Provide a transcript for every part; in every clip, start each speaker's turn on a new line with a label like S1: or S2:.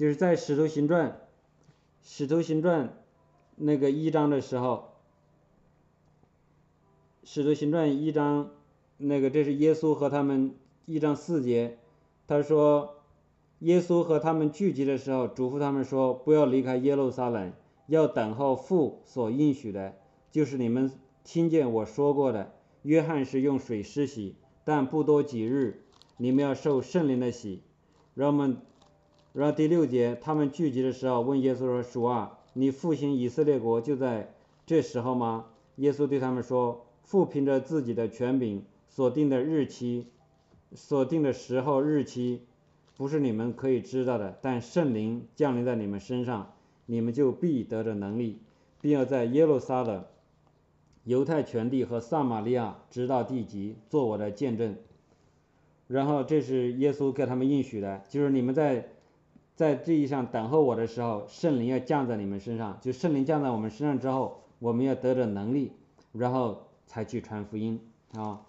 S1: 就是在使徒行传，使徒行传那个一章的时候，使徒行传一章那个这是耶稣和他们一章四节，他说耶稣和他们聚集的时候，嘱咐他们说不要离开耶路撒冷，要等候父所应许的，就是你们听见我说过的。约翰是用水施洗，但不多几日，你们要受圣灵的洗。让我们，然后第六节，他们聚集的时候问耶稣说：“主啊，你复兴以色列国就在这时候吗？”耶稣对他们说：“父凭着自己的权柄所定的日期，所定的时候日期，不是你们可以知道的。但圣灵降临在你们身上，你们就必得着能力，并要在耶路撒冷。”犹太全地和撒玛利亚直到地极做我的见证，然后这是耶稣给他们应许的，就是你们在在这一上等候我的时候，圣灵要降在你们身上，就圣灵降在我们身上之后，我们要得着能力，然后才去传福音啊。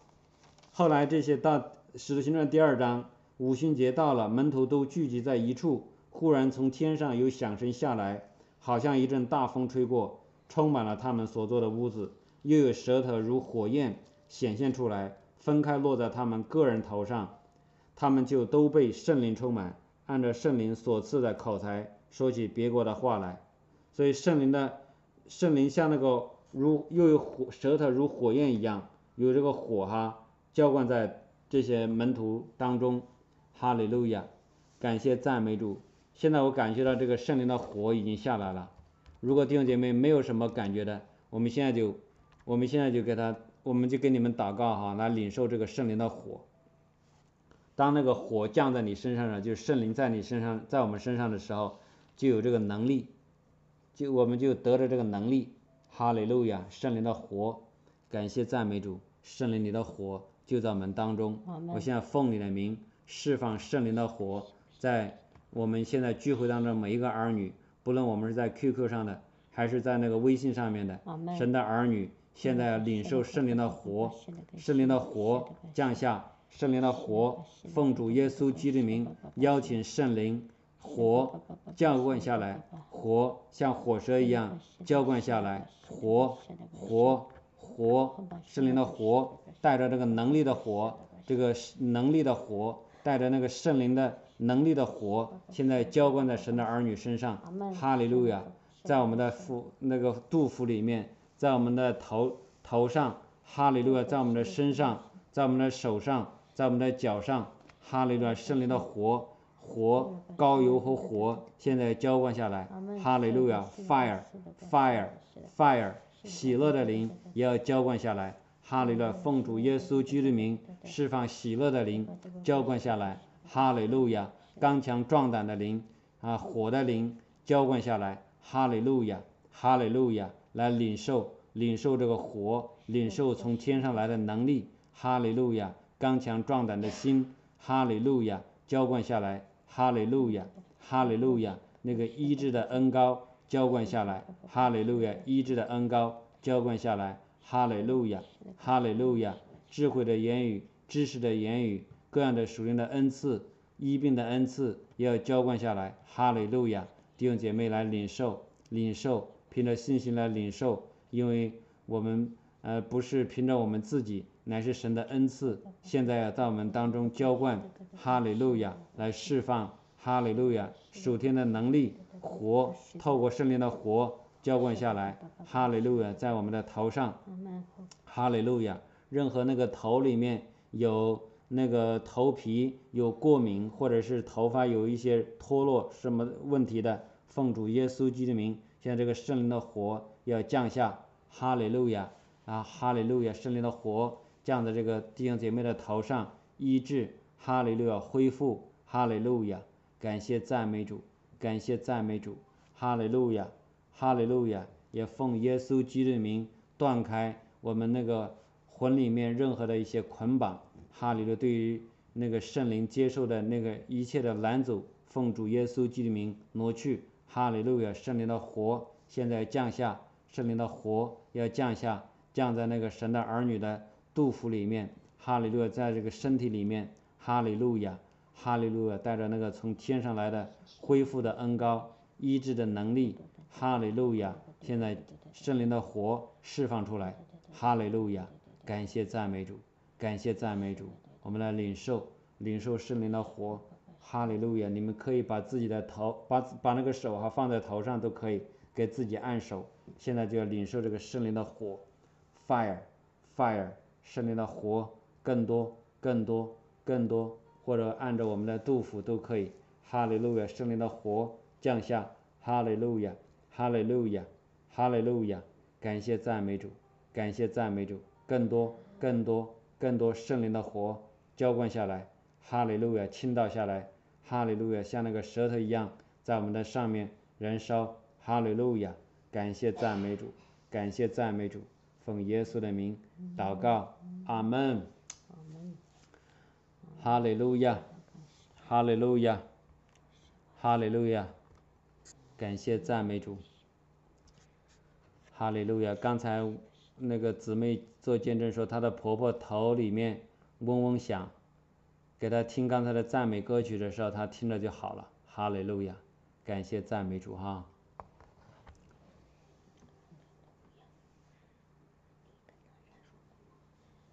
S1: 后来这些到使徒行传第二章，五旬节到了，门徒都聚集在一处，忽然从天上有响声下来，好像一阵大风吹过，充满了他们所坐的屋子。又有舌头如火焰显现出来，分开落在他们个人头上，他们就都被圣灵充满，按照圣灵所赐的口才说起别国的话来。所以圣灵的圣灵像那个如又有火舌头如火焰一样，有这个火哈浇灌在这些门徒当中。哈利路亚，感谢赞美主。现在我感觉到这个圣灵的火已经下来了。如果弟兄姐妹没有什么感觉的，我们现在就。我们现在就给他，我们就给你们祷告哈，来领受这个圣灵的火。当那个火降在你身上了，就是圣灵在你身上，在我们身上的时候，就有这个能力，就我们就得着这个能力。哈利路亚，圣灵的火，感谢赞美主，圣灵你的火就在我们当中。我现在奉你的名释放圣灵的火，在我们现在聚会当中每一个儿女，不论我们是在 QQ 上的，还是在那个微信上面的，神的儿女。现在领受圣灵的火，圣灵的火降下，圣灵的火奉主耶稣基督名邀请圣灵火浇灌下来，火像火蛇一样浇灌下来，火火火，圣灵的火带着这个能力的火，这个能力的火带着那个圣灵的能力的火，现在浇灌在神的儿女身上，哈利路亚，在我们的腹那个肚腹里面。在我们的头头上，哈利路亚；在我们的身上，在我们的手上，在我们的脚上，哈利路亚！圣灵的火，火，高油和火，现在浇灌下来，哈利路亚！Fire，Fire，Fire！喜乐的灵也要浇灌下来，哈利路亚！奉主耶稣基督名释放喜乐的灵，浇灌下来，哈利路亚！刚强壮胆的灵啊，火的灵浇灌下来，哈利路亚，哈利路亚！来领受，领受这个火，领受从天上来的能力，哈利路亚！刚强壮胆的心，哈利路亚！浇灌下来，哈利路亚，哈利路亚！那个医治的恩膏浇灌下来，哈利路亚！医治的恩膏浇灌下来，哈利路亚，哈利路亚！智慧的言语，知识的言语，各样的属灵的恩赐，医病的恩赐也要浇灌下来，哈利路亚！弟兄姐妹来领受，领受。凭着信心来领受，因为我们呃不是凭着我们自己，乃是神的恩赐。现在要在我们当中浇灌哈利路亚，来释放哈利路亚属天的能力，活透过圣灵的活浇灌下来，哈利路亚在我们的头上，哈利路亚。任何那个头里面有那个头皮有过敏，或者是头发有一些脱落什么问题的，奉主耶稣基督的名。现在这个圣灵的火要降下，哈利路亚啊，哈利路亚！圣灵的火降在这个弟兄姐妹的头上，医治，哈利路亚，恢复，哈利路亚！感谢赞美主，感谢赞美主，哈利路亚，哈利路亚！也奉耶稣基督的名断开我们那个魂里面任何的一些捆绑，哈利路亚，对于那个圣灵接受的那个一切的拦阻，奉主耶稣基督的名挪去。哈利路亚！圣灵的火现在降下，圣灵的火要降下，降在那个神的儿女的杜甫里面。哈利路亚，在这个身体里面。哈利路亚，哈利路亚，带着那个从天上来的恢复的恩高、医治的能力，哈利路亚！现在圣灵的火释放出来，哈利路亚！感谢赞美主，感谢赞美主，我们来领受领受圣灵的火，哈利路亚！你们可以把自己的头把把那个手哈放在头上都可以，给自己按手。现在就要领受这个圣灵的火，fire fire，圣灵的火更多更多更多。或者按照我们的杜甫都可以，哈利路亚，圣灵的火降下，哈利路亚，哈利路亚，哈利路亚，感谢赞美主，感谢赞美主，更多更多更多圣灵的火浇灌下来，哈利路亚，倾倒下来，哈利路亚，像那个舌头一样在我们的上面燃烧，哈利路亚，感谢赞美主，感谢赞美主，奉耶稣的名祷告，阿门。哈利路亚，哈利路亚，哈利路亚，感谢赞美主。哈利路亚，刚才那个姊妹做见证说，她的婆婆头里面嗡嗡响，给她听刚才的赞美歌曲的时候，她听着就好了。哈利路亚，感谢赞美主哈。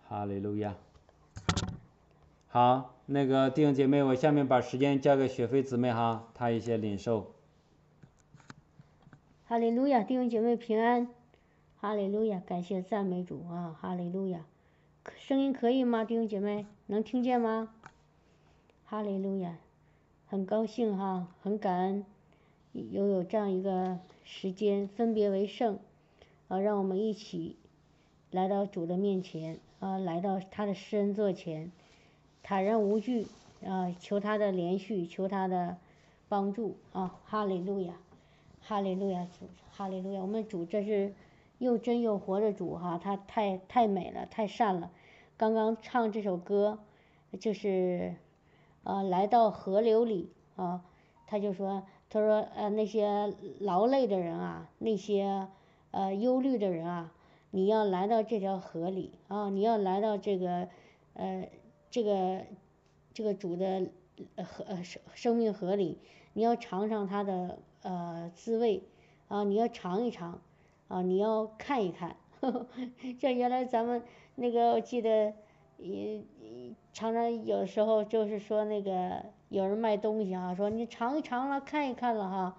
S1: 哈利路亚。好，那个弟兄姐妹，我下面把时间交给雪飞姊妹哈，她一些领受。
S2: 哈利路亚，弟兄姐妹平安。哈利路亚，感谢赞美主啊！哈利路亚，声音可以吗？弟兄姐妹能听见吗？哈利路亚，很高兴哈，很感恩，又有这样一个时间分别为圣啊，让我们一起来到主的面前啊，来到他的施恩座前。坦然无惧啊，求他的连续，求他的帮助啊！哈利路亚，哈利路亚主，哈利路亚！我们主这是又真又活的主哈，他太太美了，太善了。刚刚唱这首歌，就是啊，来到河流里啊，他就说，他说呃那些劳累的人啊，那些呃忧虑的人啊，你要来到这条河里啊，你要来到这个呃。这个这个主的河生生命河里，你要尝尝它的呃滋味啊，你要尝一尝啊，你要看一看，像原来咱们那个我记得也常常有时候就是说那个有人卖东西啊，说你尝一尝了看一看了哈，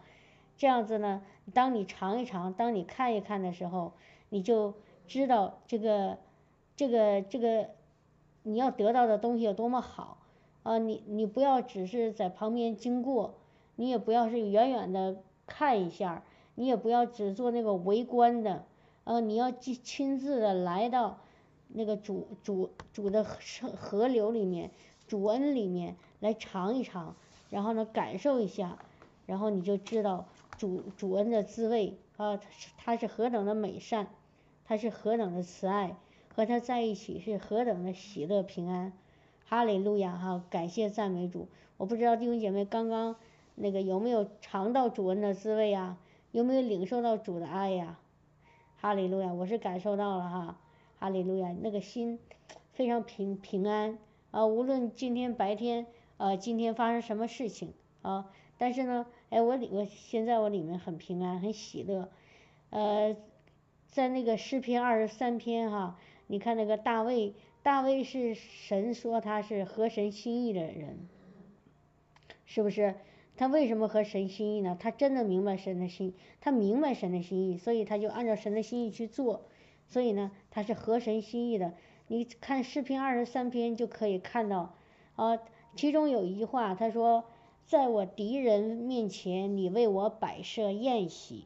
S2: 这样子呢，当你尝一尝，当你看一看的时候，你就知道这个这个这个。你要得到的东西有多么好啊！你你不要只是在旁边经过，你也不要是远远的看一下，你也不要只做那个围观的，呃，你要亲亲自的来到那个主主主的河河流里面，主恩里面来尝一尝，然后呢感受一下，然后你就知道主主恩的滋味啊，它是何等的美善，他是何等的慈爱。和他在一起是何等的喜乐平安，哈利路亚哈！感谢赞美主。我不知道弟兄姐妹刚刚那个有没有尝到主恩的滋味呀？有没有领受到主的爱呀？哈利路亚！我是感受到了哈，哈利路亚！那个心非常平平安啊，无论今天白天啊，今天发生什么事情啊，但是呢，哎，我里我现在我里面很平安，很喜乐。呃，在那个诗篇二十三篇哈。你看那个大卫，大卫是神说他是合神心意的人，是不是？他为什么合神心意呢？他真的明白神的心，他明白神的心意，所以他就按照神的心意去做，所以呢，他是合神心意的。你看诗篇二十三篇就可以看到，啊，其中有一句话，他说，在我敌人面前，你为我摆设宴席。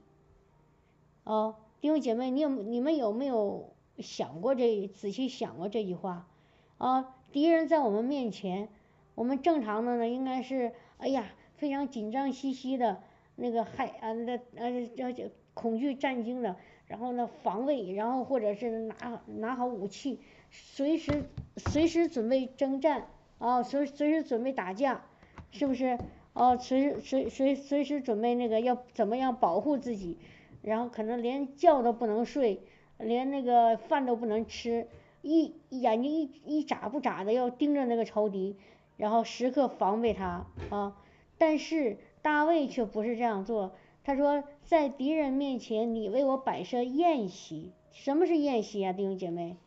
S2: 哦，弟兄姐妹，你有你们有没有？想过这，仔细想过这句话，啊，敌人在我们面前，我们正常的呢，应该是，哎呀，非常紧张兮兮的，那个害啊，那呃，这这恐惧战惊的，然后呢防卫，然后或者是拿拿好武器，随时随时准备征战，啊，随随时准备打架，是不是？哦，随随随随时准备那个要怎么样保护自己，然后可能连觉都不能睡。连那个饭都不能吃，一眼睛一一眨不眨的要盯着那个仇敌，然。后时刻防备他啊。但是大卫却不是这样做，他说在敌人面前你为我摆设宴席。什么是宴席啊，弟兄姐妹？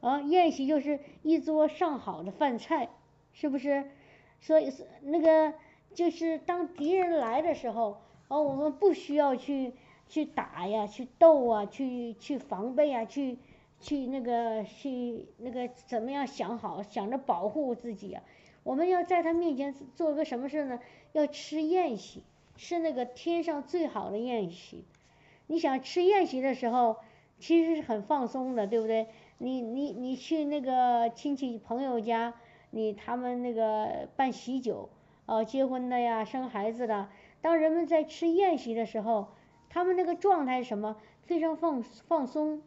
S2: 啊，宴席就是一桌上好的饭菜，是不是？所以是那个就是当敌人来的时候，哦，我们不需要去去打呀，去斗啊，去去防备啊，去去那个去那个怎么样想好想着保护自己啊？我们要在他面前做个什么事呢？要吃宴席，吃那个天上最好的宴席。你想吃宴席的时候，其实是很放松的，对不对？你你你去那个亲戚朋友家，你他们那个办喜酒，哦，结婚的呀，生孩子的，当人们在吃宴席的时候，他们那个状态什么？非常放放松，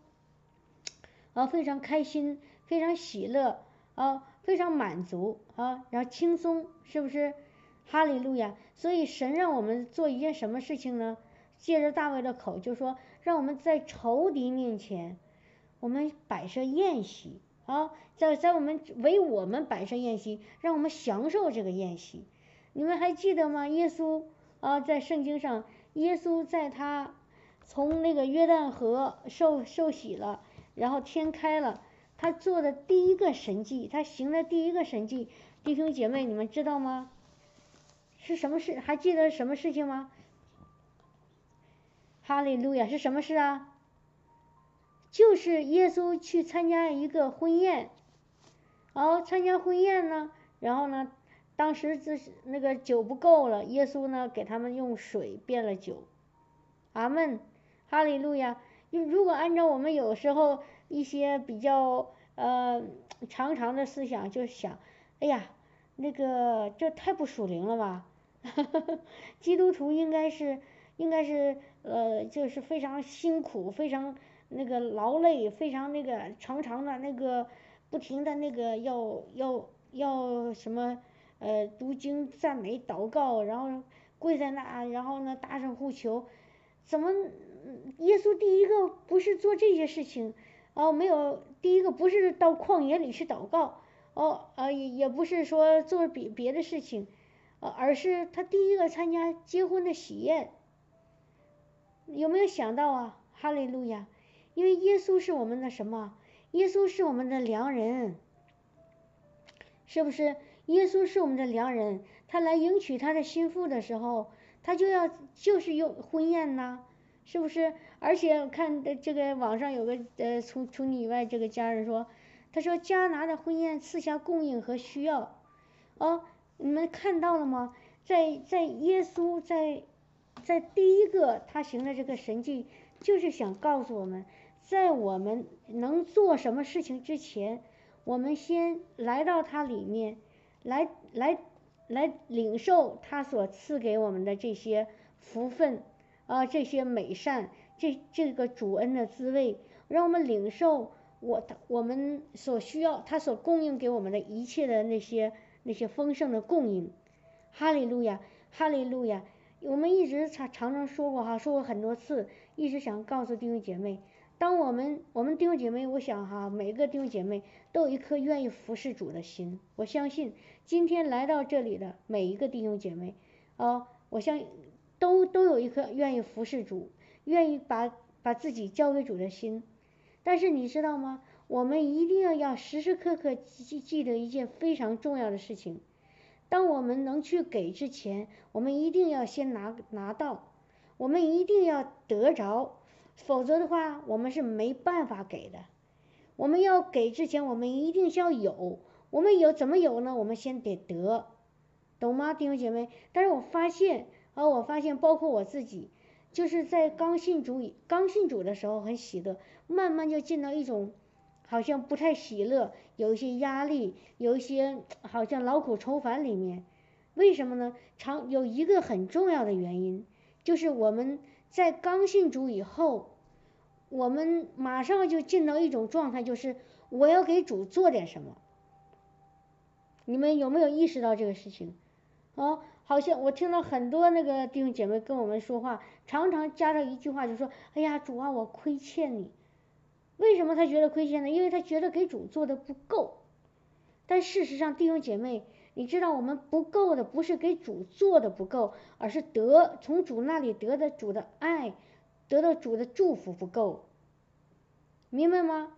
S2: 啊，非常开心，非常喜乐，啊，非常满足，啊，然后轻松，是不是？哈利路亚！所以神让我们做一件什么事情呢？借着大卫的口就说，让我们在仇敌面前。我们摆设宴席啊，在在我们为我们摆设宴席，让我们享受这个宴席。你们还记得吗？耶稣啊，在圣经上，耶稣在他从那个约旦河受受洗了，然后天开了，他做的第一个神迹，他行的第一个神迹，弟兄姐妹，你们知道吗？是什么事？还记得什么事情吗？哈利路亚，是什么事啊？就是耶稣去参加一个婚宴，哦，参加婚宴呢，然后呢，当时这是那个酒不够了，耶稣呢给他们用水变了酒，阿门，哈利路亚。如果按照我们有时候一些比较呃常常的思想，就想，哎呀，那个这太不属灵了吧？基督徒应该是应该是呃就是非常辛苦，非常。那个劳累非常那个长长的那个不停的那个要要要什么呃读经赞美祷告，然后跪在那，然后呢大声呼求，怎么耶稣第一个不是做这些事情哦没有第一个不是到旷野里去祷告哦呃也也不是说做别别的事情，呃而是他第一个参加结婚的喜宴，有没有想到啊哈利路亚？因为耶稣是我们的什么？耶稣是我们的良人，是不是？耶稣是我们的良人，他来迎娶他的心腹的时候，他就要就是用婚宴呐，是不是？而且看这个网上有个呃，除除你以外这个家人说，他说加拿的婚宴赐下供应和需要，哦，你们看到了吗？在在耶稣在在第一个他行的这个神迹，就是想告诉我们。在我们能做什么事情之前，我们先来到他里面，来来来领受他所赐给我们的这些福分啊，这些美善，这这个主恩的滋味，让我们领受我我们所需要他所供应给我们的一切的那些那些丰盛的供应。哈利路亚，哈利路亚！我们一直常常常说过哈，说过很多次，一直想告诉弟兄姐妹。当我们我们弟兄姐妹，我想哈，每个弟兄姐妹都有一颗愿意服侍主的心。我相信今天来到这里的每一个弟兄姐妹，啊，我相都都有一颗愿意服侍主、愿意把把自己交给主的心。但是你知道吗？我们一定要要时时刻刻记记得一件非常重要的事情：当我们能去给之前，我们一定要先拿拿到，我们一定要得着。否则的话，我们是没办法给的。我们要给之前，我们一定是要有。我们有怎么有呢？我们先得得，懂吗，弟兄姐妹？但是我发现，啊，我发现，包括我自己，就是在刚信主、刚信主的时候很喜乐，慢慢就进到一种好像不太喜乐，有一些压力，有一些好像劳苦愁烦里面。为什么呢？常有一个很重要的原因，就是我们。在刚信主以后，我们马上就进到一种状态，就是我要给主做点什么。你们有没有意识到这个事情？哦，好像我听到很多那个弟兄姐妹跟我们说话，常常加上一句话，就说：“哎呀，主啊，我亏欠你。”为什么他觉得亏欠呢？因为他觉得给主做的不够。但事实上，弟兄姐妹，你知道我们不够的不是给主做的不够，而是得从主那里得的主的爱，得到主的祝福不够，明白吗？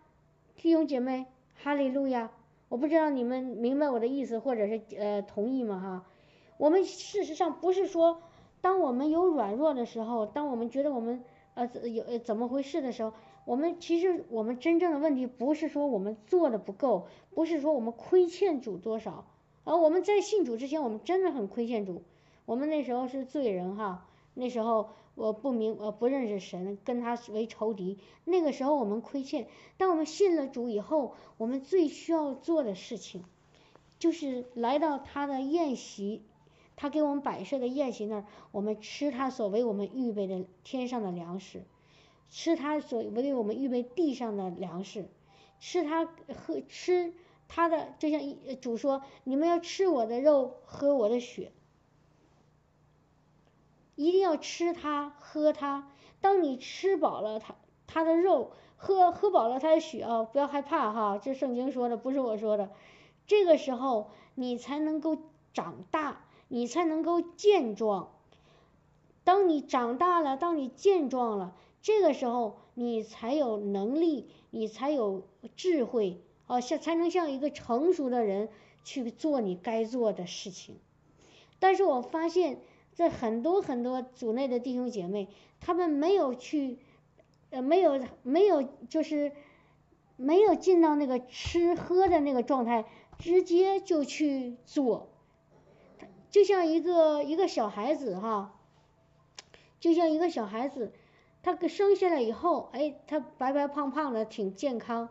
S2: 弟兄姐妹，哈利路亚！我不知道你们明白我的意思，或者是呃同意吗？哈，我们事实上不是说，当我们有软弱的时候，当我们觉得我们呃有怎么回事的时候。我们其实我们真正的问题不是说我们做的不够，不是说我们亏欠主多少，而我们在信主之前，我们真的很亏欠主。我们那时候是罪人哈，那时候我不明呃不认识神，跟他为仇敌。那个时候我们亏欠，当我们信了主以后，我们最需要做的事情，就是来到他的宴席，他给我们摆设的宴席那儿，我们吃他所为我们预备的天上的粮食。吃他所为我们预备地上的粮食，吃他喝吃他的，就像主说，你们要吃我的肉，喝我的血，一定要吃他喝他。当你吃饱了他他的肉，喝喝饱了他的血啊，不要害怕哈，这圣经说的，不是我说的。这个时候你才能够长大，你才能够健壮。当你长大了，当你健壮了。这个时候，你才有能力，你才有智慧，啊，像才能像一个成熟的人去做你该做的事情。但是我发现，在很多很多组内的弟兄姐妹，他们没有去，呃，没有没有就是没有进到那个吃喝的那个状态，直接就去做，就像一个一个小孩子哈，就像一个小孩子。他生下来以后，哎，他白白胖胖的，挺健康。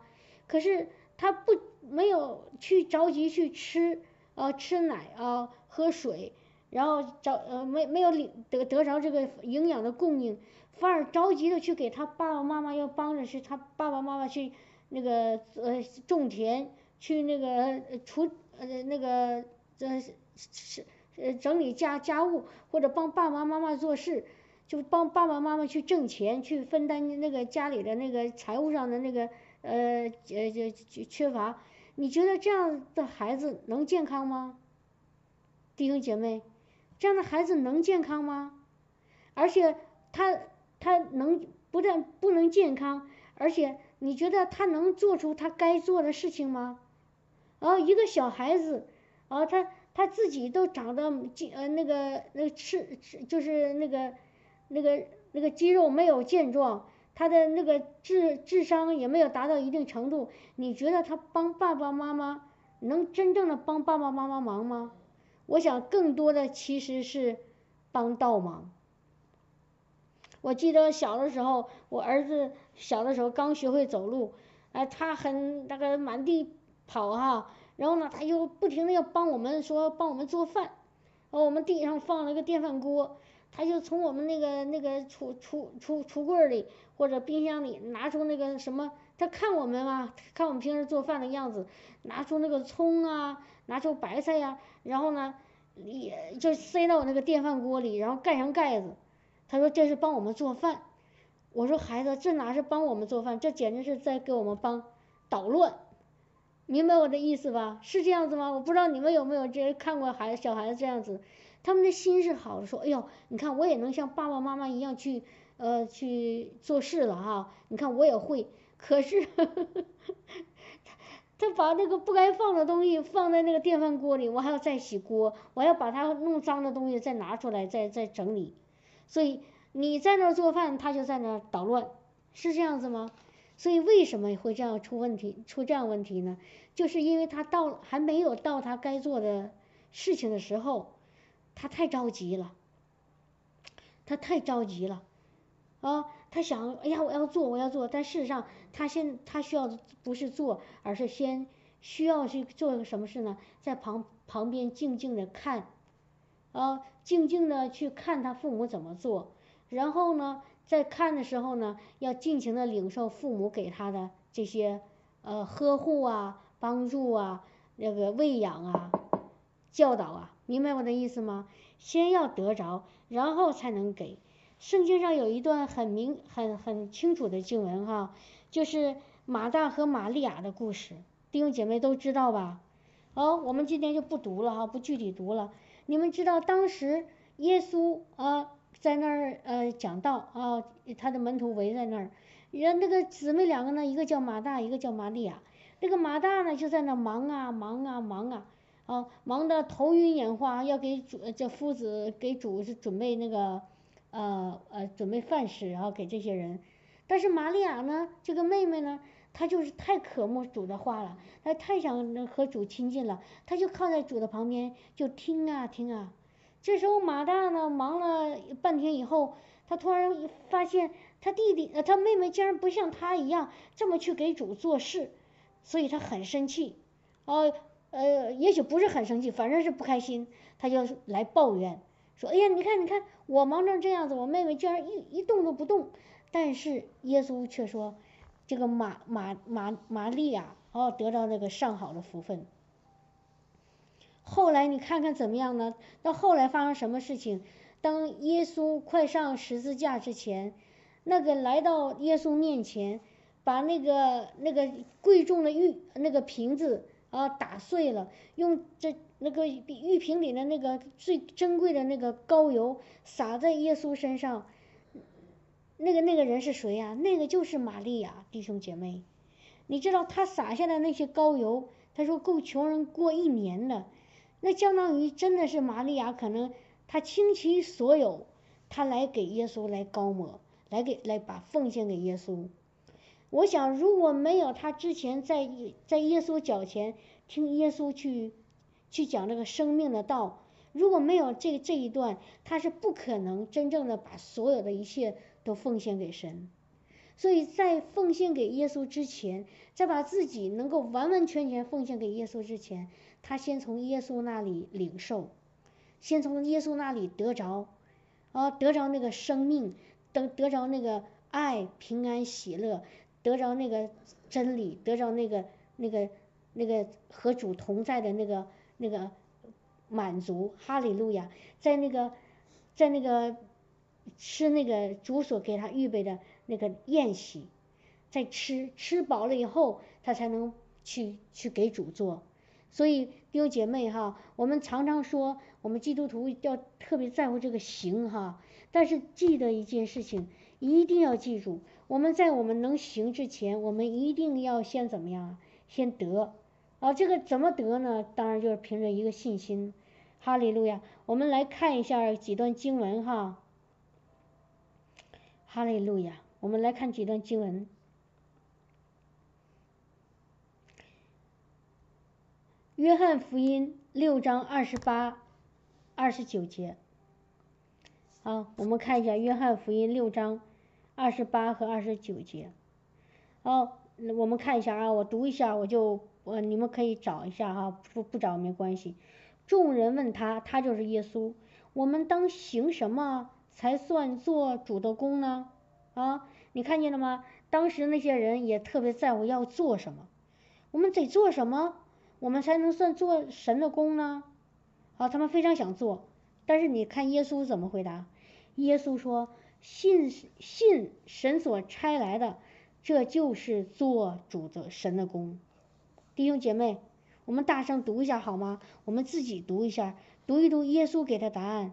S2: 可是他不没有去着急去吃，呃，吃奶啊，喝水，然后着呃没没有得得着这个营养的供应，反而着急的去给他爸爸妈妈要帮着去他爸爸妈妈去那个呃种田，去那个除呃那个呃是是呃整理家家务，或者帮爸爸妈妈做事。就帮爸爸妈妈去挣钱，去分担那个家里的那个财务上的那个呃呃就缺乏。你觉得这样的孩子能健康吗？弟兄姐妹，这样的孩子能健康吗？而且他他能不但不能健康，而且你觉得他能做出他该做的事情吗？然后一个小孩子，然后，他他自己都长得健呃那个那个吃就是那个。那个那个肌肉没有健壮，他的那个智智商也没有达到一定程度。你觉得他帮爸爸妈妈能真正的帮爸爸妈妈忙吗？我想更多的其实是帮倒忙。我记得小的时候，我儿子小的时候刚学会走路，哎，他很那个满地跑哈，然后呢，他又不停的要帮我们说帮我们做饭，然后我们地上放了个电饭锅。他就从我们那个那个橱橱橱橱柜里或者冰箱里拿出那个什么，他看我们嘛，看我们平时做饭的样子，拿出那个葱啊，拿出白菜呀，然后呢，也就塞到我那个电饭锅里，然后盖上盖子。他说这是帮我们做饭。我说孩子，这哪是帮我们做饭，这简直是在给我们帮捣乱。明白我的意思吧？是这样子吗？我不知道你们有没有这看过孩子小孩子这样子。他们的心是好的，说，哎呦，你看我也能像爸爸妈妈一样去，呃，去做事了哈。你看我也会，可是，他他把那个不该放的东西放在那个电饭锅里，我还要再洗锅，我要把它弄脏的东西再拿出来，再再整理。所以你在那儿做饭，他就在那儿捣乱，是这样子吗？所以为什么会这样出问题，出这样问题呢？就是因为他到还没有到他该做的事情的时候。他太着急了，他太着急了，啊，他想，哎呀，我要做，我要做，但事实上，他现他需要不是做，而是先需要去做个什么事呢？在旁旁边静静的看，啊，静静的去看他父母怎么做，然后呢，在看的时候呢，要尽情的领受父母给他的这些呃呵护啊、帮助啊、那个喂养啊、教导啊。明白我的意思吗？先要得着，然后才能给。圣经上有一段很明、很很清楚的经文哈，就是马大和玛利亚的故事，弟兄姐妹都知道吧？好，我们今天就不读了哈，不具体读了。你们知道当时耶稣啊在那儿呃讲道啊，他的门徒围在那儿，人那个姊妹两个呢，一个叫马大，一个叫玛利亚。那个马大呢就在那忙啊忙啊忙啊，啊忙得头晕眼花，要给主这夫子给主是准备那个呃呃准备饭食，然后给这些人。但是玛利亚呢，这个妹妹呢，她就是太渴慕主的话了，她太想和主亲近了，她就靠在主的旁边就听啊听啊。这时候马大呢忙了半天以后，他突然发现他弟弟呃他妹妹竟然不像他一样这么去给主做事，所以他很生气，呃呃也许不是很生气，反正是不开心，他就来抱怨说，哎呀你看你看我忙成这样子，我妹妹居然一一动都不动。但是耶稣却说，这个马马马玛利亚哦得到那个上好的福分。后来你看看怎么样呢？到后来发生什么事情？当耶稣快上十字架之前，那个来到耶稣面前，把那个那个贵重的玉那个瓶子啊打碎了，用这那个玉瓶里的那个最珍贵的那个膏油洒在耶稣身上。那个那个人是谁呀？那个就是玛利亚，弟兄姐妹，你知道他撒下的那些膏油，他说够穷人过一年的，那相当于真的是玛利亚可能他倾其所有，他来给耶稣来高抹，来给来把奉献给耶稣。我想如果没有他之前在在耶稣脚前听耶稣去去讲这个生命的道，如果没有这这一段，他是不可能真正的把所有的一切。都奉献给神，所以在奉献给耶稣之前，在把自己能够完完全全奉献给耶稣之前，他先从耶稣那里领受，先从耶稣那里得着，啊，得着那个生命，得得着那个爱、平安、喜乐，得着那个真理，得着那个那个那个和主同在的那个那个满足，哈利路亚，在那个在那个。吃那个主所给他预备的那个宴席，在吃吃饱了以后，他才能去去给主做。所以弟兄姐妹哈，我们常常说我们基督徒要特别在乎这个行哈，但是记得一件事情，一定要记住，我们在我们能行之前，我们一定要先怎么样？先得啊，这个怎么得呢？当然就是凭着一个信心。哈利路亚！我们来看一下几段经文哈。哈利路亚！我们来看几段经文，《约翰福音》六章二十八、二十九节。好，我们看一下《约翰福音》六章二十八和二十九节。好，我们看一下啊，我读一下，我就我你们可以找一下哈，不不找没关系。众人问他，他就是耶稣，我们当行什么？才算做主的功呢？啊，你看见了吗？当时那些人也特别在乎要做什么，我们得做什么，我们才能算做神的功呢？啊，他们非常想做，但是你看耶稣怎么回答？耶稣说：“信信神所差来的，这就是做主的神的功。”弟兄姐妹，我们大声读一下好吗？我们自己读一下，读一读耶稣给的答案。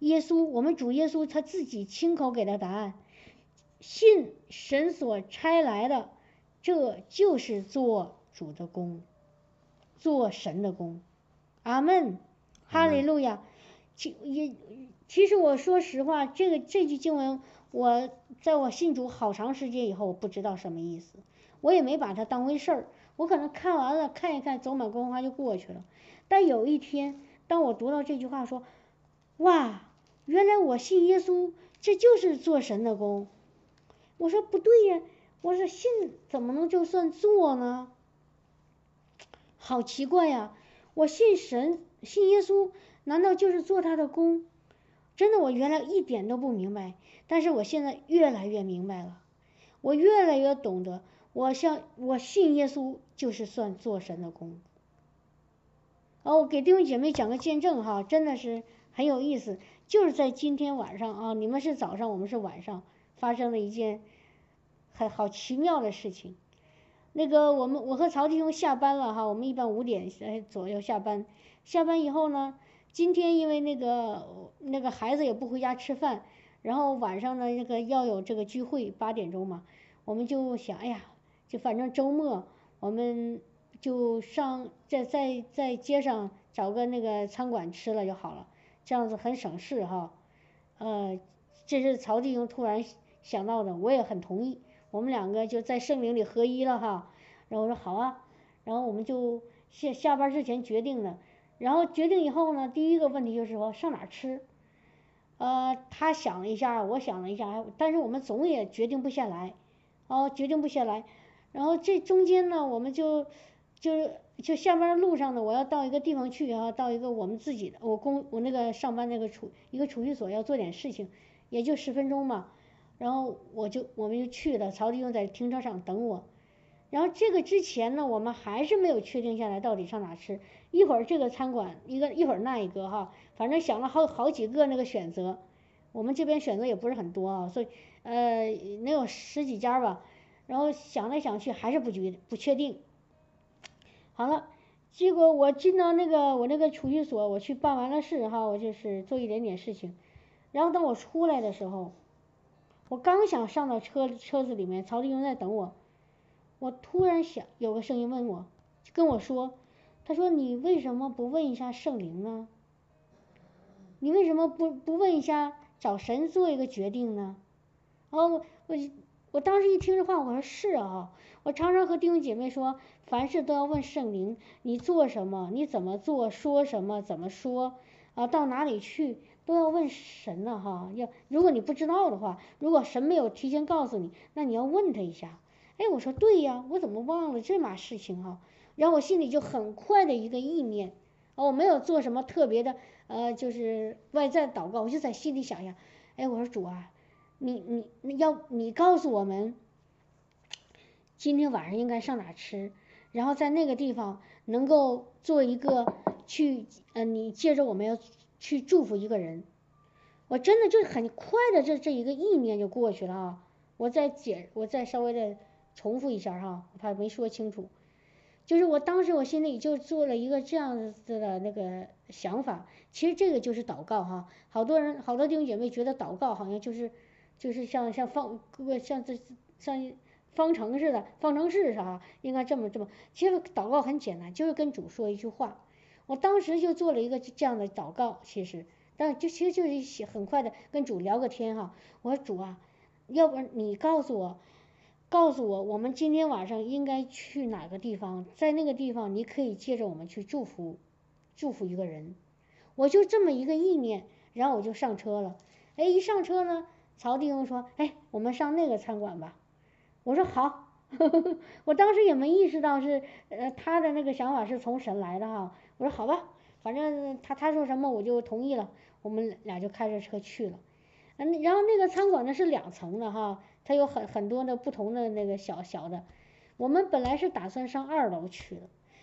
S2: 耶稣，我们主耶稣他自己亲口给的答案：信神所差来的，这就是做主的功，做神的功。阿门，哈利路亚。请也其实我说实话，这个这句经文，我在我信主好长时间以后，我不知道什么意思，我也没把它当回事儿。我可能看完了看一看，走马观花就过去了。但有一天，当我读到这句话说，哇！原来我信耶稣，这就是做神的功。我说不对呀，我说信怎么能就算做呢？好奇怪呀！我信神，信耶稣，难道就是做他的功？真的，我原来一点都不明白，但是我现在越来越明白了，我越来越懂得，我像我信耶稣就是算做神的功。哦，我给弟兄姐妹讲个见证哈，真的是很有意思。就是在今天晚上啊，你们是早上，我们是晚上，发生了一件很好奇妙的事情。那个我们我和曹弟兄下班了哈，我们一般五点哎左右下班，下班以后呢，今天因为那个那个孩子也不回家吃饭，然后晚上呢那个要有这个聚会八点钟嘛，我们就想哎呀，就反正周末我们就上在在在街上找个那个餐馆吃了就好了，这样子很省事哈，呃，这是曹弟兄突然想到的，我也很同意。我们两个就在圣灵里合一了哈，然后我说好啊，然后我们就下下班之前决定的，然后决定以后呢，第一个问题就是说上哪吃，呃，他想了一下，我想了一下，但是我们总也决定不下来，哦，决定不下来，然后这中间呢，我们就就就下班路上呢，我要到一个地方去啊，到一个我们自己的我工我那个上班那个储一个储蓄所要做点事情，也就十分钟嘛。然后我就我们就去了，曹弟兄在停车场等我。然后这个之前呢，我们还是没有确定下来到底上哪吃。一会儿这个餐馆，一个一会儿那一个哈，反正想了好好几个那个选择。我们这边选择也不是很多啊，所以呃能有十几家吧。然后想来想去还是不决不确定。好了，结果我进到那个我那个储蓄所，我去办完了事哈，我就是做一点点事情。然后等我出来的时候。我刚想上到车车子里面，曹弟兄在等我。我突然想，有个声音问我，跟我说：“他说你为什么不问一下圣灵呢？你为什么不不问一下，找神做一个决定呢？”哦，我我当时一听这话，我说是啊，我常常和弟兄姐妹说，凡事都要问圣灵，你做什么，你怎么做，说什么，怎么说，啊，到哪里去。都要问神了哈，要如果你不知道的话，如果神没有提前告诉你，那你要问他一下。哎，我说对呀，我怎么忘了这码事情哈？然后我心里就很快的一个意念，哦，我没有做什么特别的，呃，就是外在祷告，我就在心里想呀，哎，我说主啊，你你要你告诉我们，今天晚上应该上哪吃，然后在那个地方能够做一个去，呃，你接着我们要。去祝福一个人，我真的就很快的这这一个意念就过去了啊！我再解，我再稍微的重复一下哈，我怕没说清楚。就是我当时我心里就做了一个这样子的那个想法，其实这个就是祷告哈。好多人好多弟兄姐妹觉得祷告好像就是就是像像方个像这像方程似的，方程式啥应该这么这么。其实祷告很简单，就是跟主说一句话。我当时就做了一个这样的祷告，其实，但就其实就是很快的跟主聊个天哈。我说主啊，要不然你告诉我，告诉我我们今天晚上应该去哪个地方，在那个地方你可以借着我们去祝福，祝福一个人。我就这么一个意念，然后我就上车了。哎，一上车呢，曹弟兄说，哎，我们上那个餐馆吧。我说好，我当时也没意识到是呃他的那个想法是从神来的哈。我说好吧，反正他他说什么我就同意了，我们俩就开着车去了。嗯，然后那个餐馆呢是两层的哈，它有很很多的不同的那个小小的。我们本来是打算上二楼去的，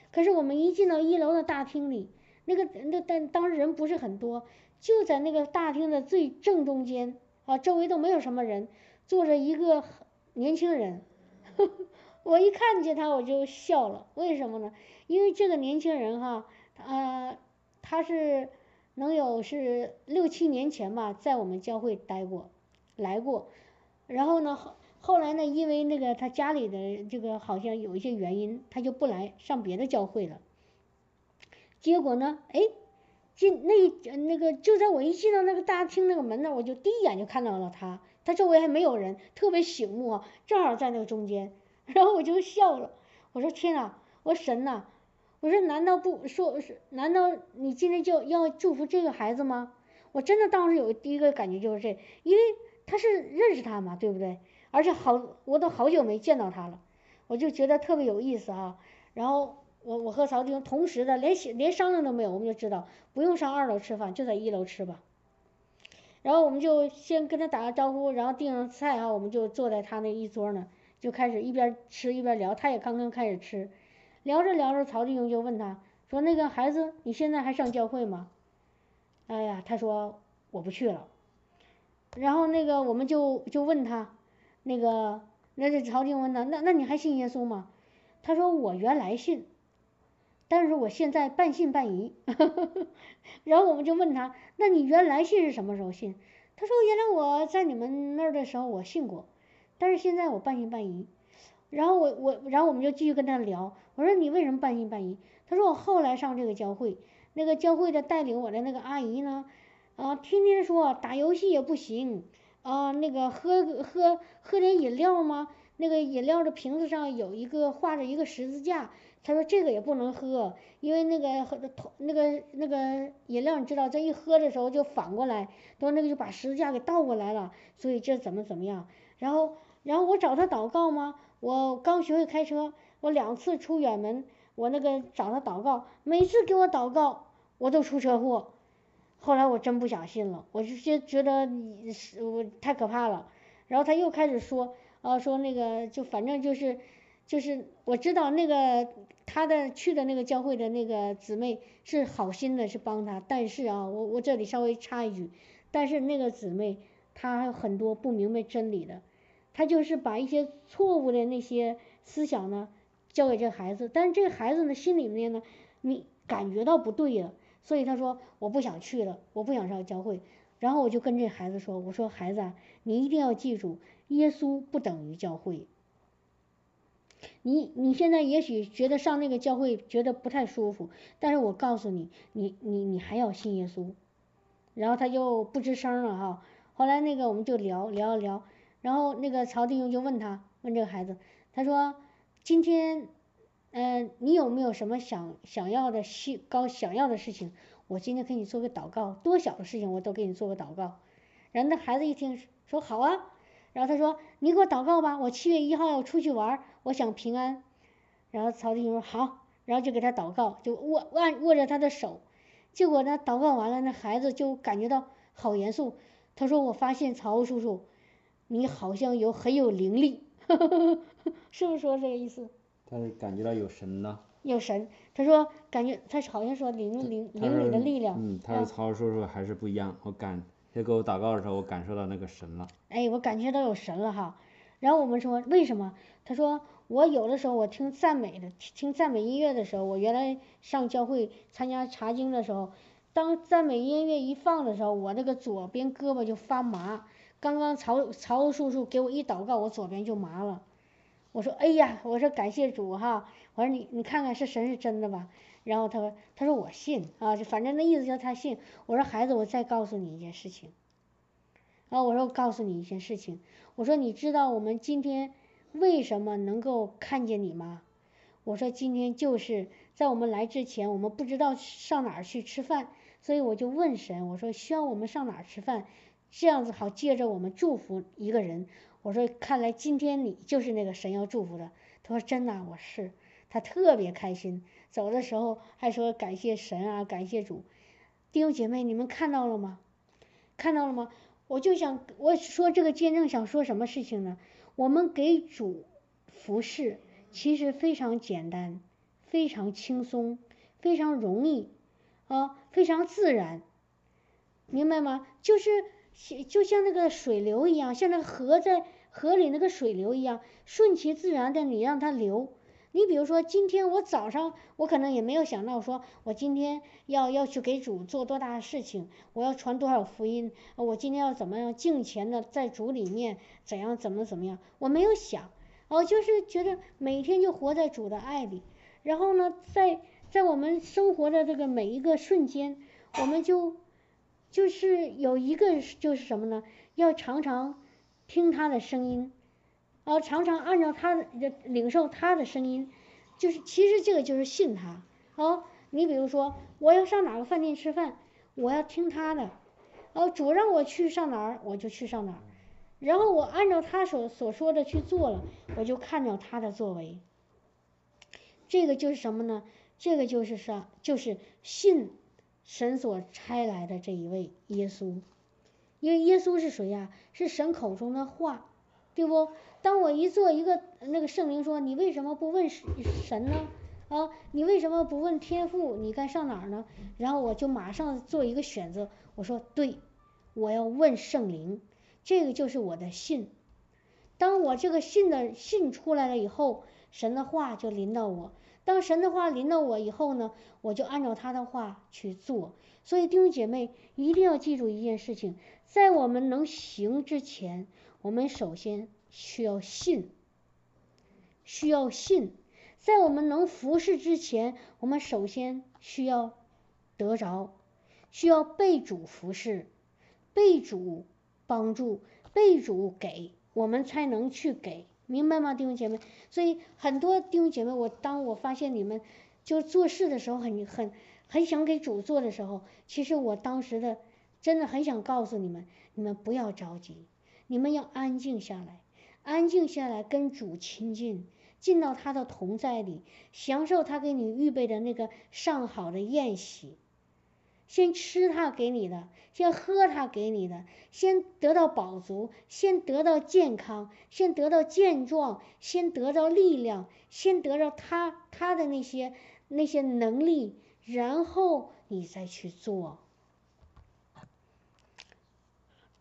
S2: 可是我们一进到一楼的大厅里，那个那但当时人不是很多，就在那个大厅的最正中间啊，周围都没有什么人，坐着一个年轻人。我一看见他我就笑了，为什么呢？因为这个年轻人哈。呃，他是能有是六七年前吧，在我们教会待过，来过，然后呢后后来呢，因为那个他家里的这个好像有一些原因，他就不来上别的教会了。结果呢，哎，进那那个就在我一进到那个大厅那个门那我就第一眼就看到了他，他周围还没有人，特别醒目啊，正好在那个中间，然后我就笑了，我说天呐，我说神呐！我说难道不说是？难道你今天就要祝福这个孩子吗？我真的当时有第一个感觉就是这，因为他是认识他嘛，对不对？而且好，我都好久没见到他了，我就觉得特别有意思啊。然后我我和曹弟兄同时的连连商量都没有，我们就知道不用上二楼吃饭，就在一楼吃吧。然后我们就先跟他打个招呼，然后订上菜啊，我们就坐在他那一桌呢，就开始一边吃一边聊，他也刚刚开始吃。聊着聊着，曹弟兄就问他说：“那个孩子，你现在还上教会吗？”哎呀，他说我不去了。然后那个我们就就问他，那个那这曹弟兄问他，那那你还信耶稣吗？他说我原来信，但是我现在半信半疑。然后我们就问他，那你原来信是什么时候信？他说原来我在你们那儿的时候我信过，但是现在我半信半疑。然后我我然后我们就继续跟他聊，我说你为什么半信半疑？他说我后来上这个教会，那个教会的带领我的那个阿姨呢，啊天天说打游戏也不行，啊那个喝喝喝点饮料吗？那个饮料的瓶子上有一个画着一个十字架，他说这个也不能喝，因为那个喝那个那个饮料你知道这一喝的时候就反过来，都那个就把十字架给倒过来了，所以这怎么怎么样？然后然后我找他祷告吗？我刚学会开车，我两次出远门，我那个找他祷告，每次给我祷告，我都出车祸。后来我真不想信了，我就觉觉得你是我太可怕了。然后他又开始说，啊说那个就反正就是就是我知道那个他的去的那个教会的那个姊妹是好心的，是帮他，但是啊我我这里稍微插一句，但是那个姊妹她还有很多不明白真理的。她就是把一些错误的那些思想呢，教给这孩子，但是这个孩子呢，心里面呢，你感觉到不对了，所以他说我不想去了，我不想上教会。然后我就跟这孩子说，我说孩子啊，你一定要记住，耶稣不等于教会。你你现在也许觉得上那个教会觉得不太舒服，但是我告诉你，你你你还要信耶稣。然后他就不吱声了哈。后来那个我们就聊聊聊。然后那个曹弟兄就问他，问这个孩子，他说：“今天，嗯，你有没有什么想想要的希高想要的事情？我今天给你做个祷告，多小的事情我都给你做个祷告。”然后那孩子一听说好啊，然后他说：“你给我祷告吧，我七月一号要出去玩，我想平安。”然后曹弟兄说好，然后就给他祷告，就握握握着他的手。结果呢，祷告完了，那孩子就感觉到好严肃。他说：“我发现曹叔叔。”你好像有很有灵力，是不是说这个意思？
S1: 他是感觉到有神呢。
S2: 有神，他说感觉他好像说灵灵灵里的力量。
S1: 嗯，他说曹叔叔还是不一样，我感他给我祷告的时候，我感受到那个神了。
S2: 哎，我感觉到有神了哈。然后我们说为什么？他说我有的时候我听赞美的听赞美音乐的时候，我原来上教会参加查经的时候，当赞美音乐一放的时候，我那个左边胳膊就发麻。刚刚曹曹叔叔给我一祷告，我左边就麻了。我说：“哎呀，我说感谢主哈。”我说：“你你看看是神是真的吧？”然后他说：“他说我信啊，就反正那意思叫他信。”我说：“孩子，我再告诉你一件事情。”啊，我说：“我告诉你一件事情。”我说：“你知道我们今天为什么能够看见你吗？”我说：“今天就是在我们来之前，我们不知道上哪儿去吃饭，所以我就问神，我说需要我们上哪儿吃饭？”这样子好，借着我们祝福一个人。我说，看来今天你就是那个神要祝福的。他说真的，我是。他特别开心，走的时候还说感谢神啊，感谢主。弟兄姐妹，你们看到了吗？看到了吗？我就想我说这个见证，想说什么事情呢？我们给主服侍，其实非常简单，非常轻松，非常容易啊，非常自然，明白吗？就是。就像那个水流一样，像那个河在河里那个水流一样，顺其自然的你让它流。你比如说今天我早上我可能也没有想到说我今天要要去给主做多大的事情，我要传多少福音，我今天要怎么样敬虔的在主里面怎样怎么怎么样，我没有想，哦，就是觉得每天就活在主的爱里，然后呢，在在我们生活的这个每一个瞬间，我们就。就是有一个就是什么呢？要常常听他的声音，啊，常常按照他的领受他的声音，就是其实这个就是信他。啊，你比如说我要上哪个饭店吃饭，我要听他的，哦，主让我去上哪儿我就去上哪儿，然后我按照他所所说的去做了，我就看到他的作为。这个就是什么呢？这个就是啥？就是信。神所差来的这一位耶稣，因为耶稣是谁呀？是神口中的话，对不？当我一做一个那个圣灵说，你为什么不问神呢？啊，你为什么不问天父？你该上哪儿呢？然后我就马上做一个选择，我说对，我要问圣灵，这个就是我的信。当我这个信的信出来了以后，神的话就临到我。当神的话临到我以后呢，我就按照他的话去做。所以弟兄姐妹一定要记住一件事情，在我们能行之前，我们首先需要信，需要信。在我们能服侍之前，我们首先需要得着，需要被主服侍，被主帮助，被主给，我们才能去给，明白吗，弟兄姐妹？所以很多弟兄姐妹，我当我发现你们就做事的时候很很很想给主做的时候，其实我当时的真的很想告诉你们，你们不要着急，你们要安静下来，安静下来跟主亲近。进到他的同在里，享受他给你预备的那个上好的宴席。先吃他给你的，先喝他给你的，先得到饱足，先得到健康，先得到健壮，先得到力量，先得到他他的那些那些能力，然后你再去做。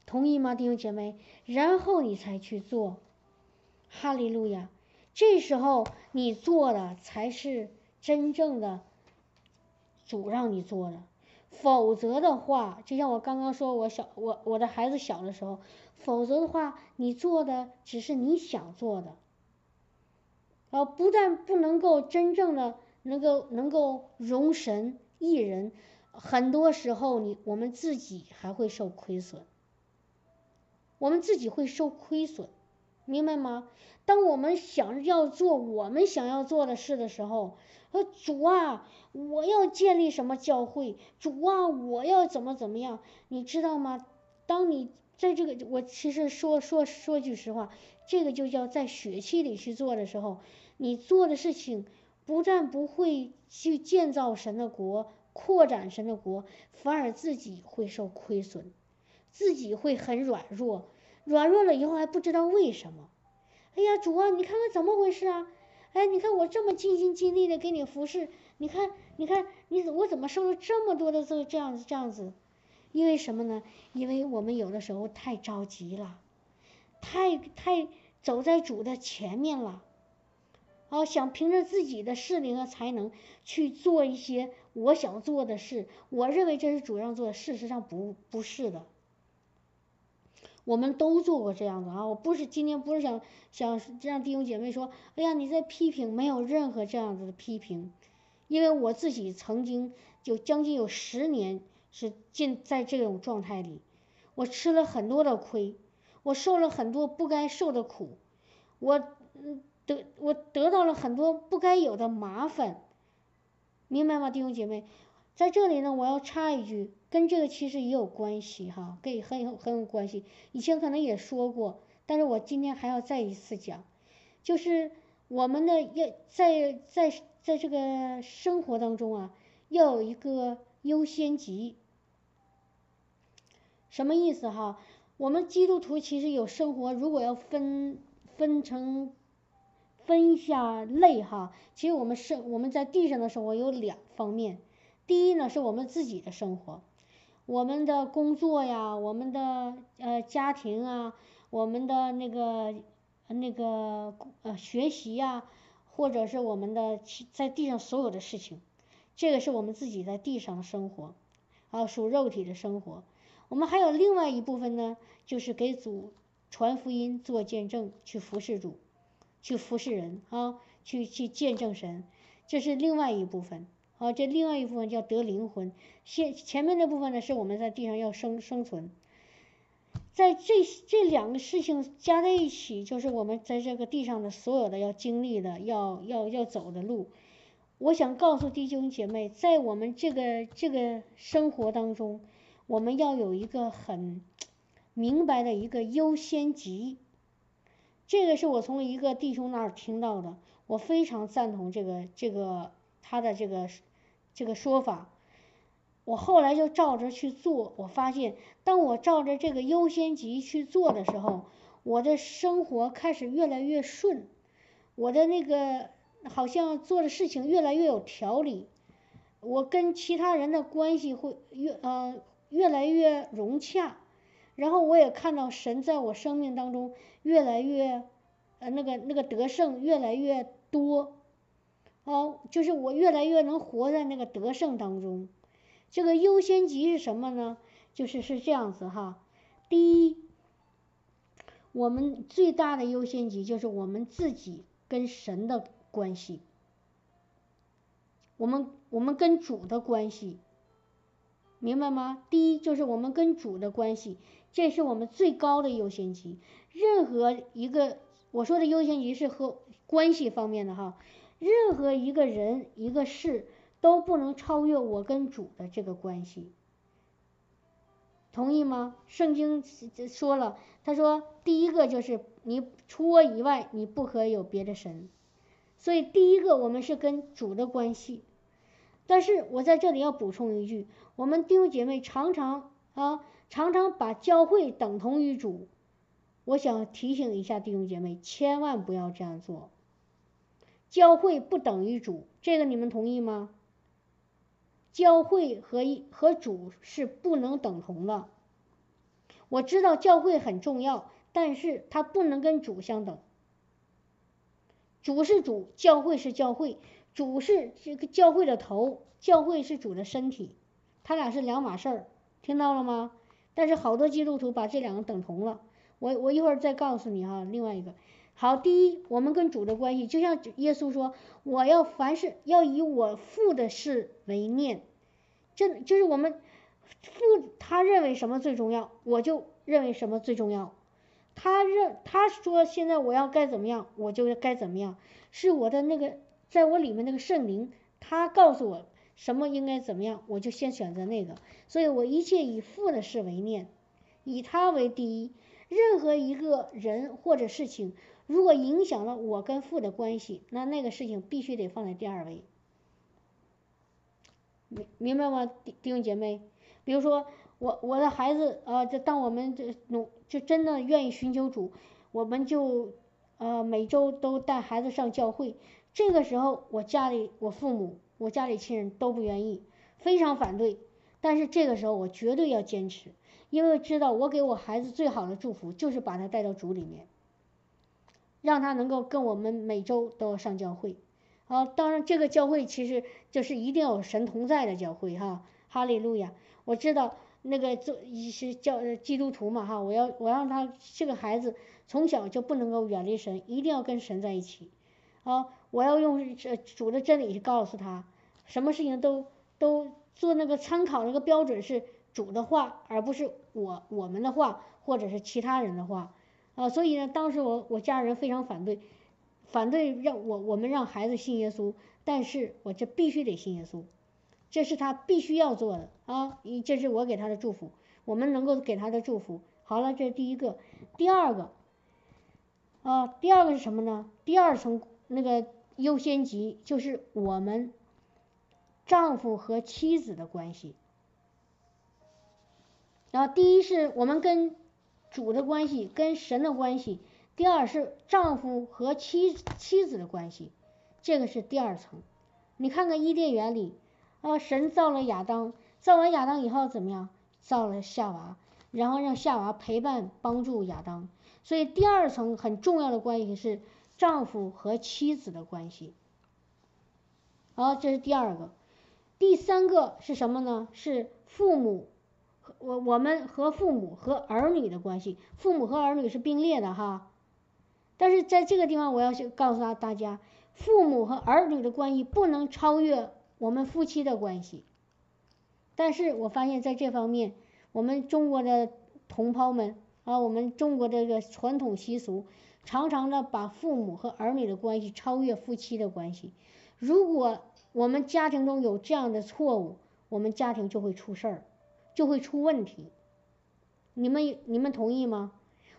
S2: 同意吗，弟兄姐妹？然后你才去做。哈利路亚。这时候你做的才是真正的主让你做的，否则的话，就像我刚刚说，我小我我的孩子小的时候，否则的话，你做的只是你想做的，啊，不但不能够真正的能够能够容神一人，很多时候你我们自己还会受亏损，我们自己会受亏损，明白吗？当我们想要做我们想要做的事的时候，说主啊，我要建立什么教会？主啊，我要怎么怎么样？你知道吗？当你在这个，我其实说说说句实话，这个就叫在血气里去做的时候，你做的事情不但不会去建造神的国、扩展神的国，反而自己会受亏损，自己会很软弱，软弱了以后还不知道为什么。哎呀，主啊，你看看怎么回事啊？哎，你看我这么尽心尽力的给你服侍，你看，你看，你怎我怎么受了这么多的这这样子这样子？因为什么呢？因为我们有的时候太着急了，太太走在主的前面了，啊，想凭着自己的势力和才能去做一些我想做的事，我认为这是主让做的，事实上不不是的。我们都做过这样子啊！我不是今天不是想想让弟兄姐妹说，哎呀，你在批评，没有任何这样子的批评，因为我自己曾经就将近有十年是进在这种状态里，我吃了很多的亏，我受了很多不该受的苦，我得我得到了很多不该有的麻烦，明白吗，弟兄姐妹？在这里呢，我要插一句。跟这个其实也有关系哈，跟很有很有关系。以前可能也说过，但是我今天还要再一次讲，就是我们的要在在在这个生活当中啊，要有一个优先级。什么意思哈？我们基督徒其实有生活，如果要分分成分一下类哈，其实我们生我们在地上的生活有两方面，第一呢是我们自己的生活。我们的工作呀，我们的呃家庭啊，我们的那个那个呃学习呀，或者是我们的在地上所有的事情，这个是我们自己在地上的生活，啊属肉体的生活。我们还有另外一部分呢，就是给主传福音、做见证、去服侍主、去服侍人啊，去去见证神，这是另外一部分。啊，这另外一部分叫得灵魂，先前面那部分呢是我们在地上要生生存，在这这两个事情加在一起，就是我们在这个地上的所有的要经历的、要要要走的路。我想告诉弟兄姐妹，在我们这个这个生活当中，我们要有一个很明白的一个优先级。这个是我从一个弟兄那儿听到的，我非常赞同这个这个他的这个。这个说法，我后来就照着去做。我发现，当我照着这个优先级去做的时候，我的生活开始越来越顺，我的那个好像做的事情越来越有条理，我跟其他人的关系会越呃越来越融洽，然后我也看到神在我生命当中越来越呃那个那个得胜越来越多，哦，就是我越来越能活在那个得胜当中。这个优先级是什么呢？就是是这样子哈，第一，我们最大的优先级就是我们自己跟神的关系，我们我们跟主的关系，明白吗？第一就是我们跟主的关系，这是我们最高的优先级。任何一个我说的优先级是和关系方面的哈，任何一个人一个事都不能超越我跟主的这个关系，同意吗？圣经说了，他说第一个就是你除我以外你不可有别的神，所以第一个我们是跟主的关系。但是我在这里要补充一句，我们弟兄姐妹常常啊常常把教会等同于主。我想提醒一下弟兄姐妹，千万不要这样做。教会不等于主，这个你们同意吗？教会和和主是不能等同的。我知道教会很重要，但是它不能跟主相等。主是主，教会是教会，主是这个教会的头，教会是主的身体，他俩是两码事儿，听到了吗？但是好多基督徒把这两个等同了。我我一会儿再告诉你哈，另外一个，好，第一，我们跟主的关系，就像耶稣说，我要凡事要以我父的事为念，这就是我们父他认为什么最重要，我就认为什么最重要，他认他说现在我要该怎么样，我就该怎么样，是我的那个在我里面那个圣灵，他告诉我什么应该怎么样，我就先选择那个，所以我一切以父的事为念，以他为第一。任何一个人或者事情，如果影响了我跟父的关系，那那个事情必须得放在第二位。明明白吗，弟弟兄姐妹？比如说我我的孩子啊，这当我们这努就真的愿意寻求主，我们就呃每周都带孩子上教会。这个时候我家里我父母我家里亲人都不愿意，非常反对。但是这个时候我绝对要坚持。因为知道我给我孩子最好的祝福就是把他带到主里面，让他能够跟我们每周都要上教会。好，当然这个教会其实就是一定要有神同在的教会哈，哈利路亚。我知道那个做一些教基督徒嘛哈，我要我让他这个孩子从小就不能够远离神，一定要跟神在一起。好，我要用这主的真理去告诉他，什么事情都都做那个参考那个标准是。主的话，而不是我我们的话，或者是其他人的话，啊，所以呢，当时我我家人非常反对，反对让我我们让孩子信耶稣，但是我这必须得信耶稣，这是他必须要做的啊，这是我给他的祝福，我们能够给他的祝福。好了，这是第一个，第二个，啊，第二个是什么呢？第二层那个优先级就是我们丈夫和妻子的关系。然后，第一是我们跟主的关系，跟神的关系；第二是丈夫和妻妻子的关系，这个是第二层。你看看伊甸园里，啊，神造了亚当，造完亚当以后怎么样？造了夏娃，然后让夏娃陪伴帮助亚当。所以第二层很重要的关系是丈夫和妻子的关系。好，这是第二个。第三个是什么呢？是父母。我我们和父母和儿女的关系，父母和儿女是并列的哈，但是在这个地方我要去告诉大大家，父母和儿女的关系不能超越我们夫妻的关系。但是我发现在这方面，我们中国的同胞们啊，我们中国这个传统习俗，常常的把父母和儿女的关系超越夫妻的关系。如果我们家庭中有这样的错误，我们家庭就会出事儿。就会出问题，你们你们同意吗？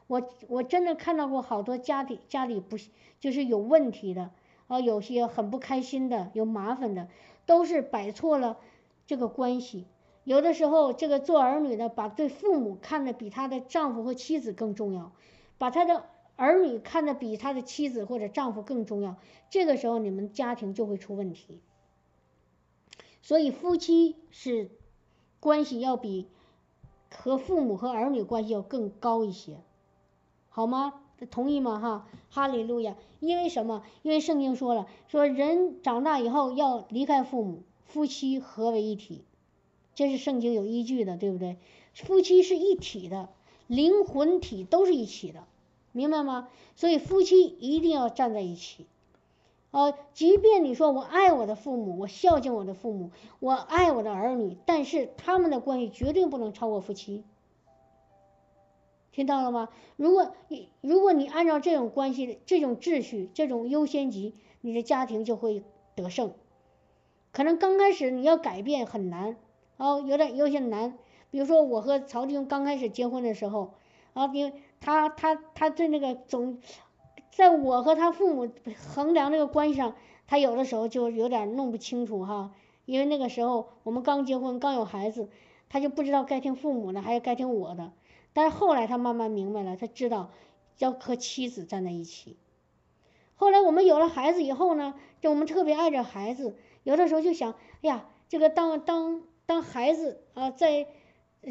S2: 我我真的看到过好多家里家里不就是有问题的啊，有些很不开心的，有麻烦的，都是摆错了这个关系。有的时候，这个做儿女的把对父母看的比他的丈夫和妻子更重要，把他的儿女看的比他的妻子或者丈夫更重要，这个时候你们家庭就会出问题。所以夫妻是。关系要比和父母和儿女关系要更高一些，好吗？同意吗？哈，哈利路亚。因为什么？因为圣经说了，说人长大以后要离开父母，夫妻合为一体，这是圣经有依据的，对不对？夫妻是一体的，灵魂体都是一起的，明白吗？所以夫妻一定要站在一起。呃，即便你说我爱我的父母，我孝敬我的父母，我爱我的儿女，但是他们的关系绝对不能超过夫妻。听到了吗？如果你如果你按照这种关系、这种秩序、这种优先级，你的家庭就会得胜。可能刚开始你要改变很难，哦，有点有些难。比如说我和曹弟兄刚开始结婚的时候，啊，因为他他他对那个总。在我和他父母衡量这个关系上，他有的时候就有点弄不清楚哈，因为那个时候我们刚结婚，刚有孩子，他就不知道该听父母的还是该听我的。但是后来他慢慢明白了，他知道要和妻子站在一起。后来我们有了孩子以后呢，就我们特别爱着孩子，有的时候就想，哎呀，这个当当当孩子啊，在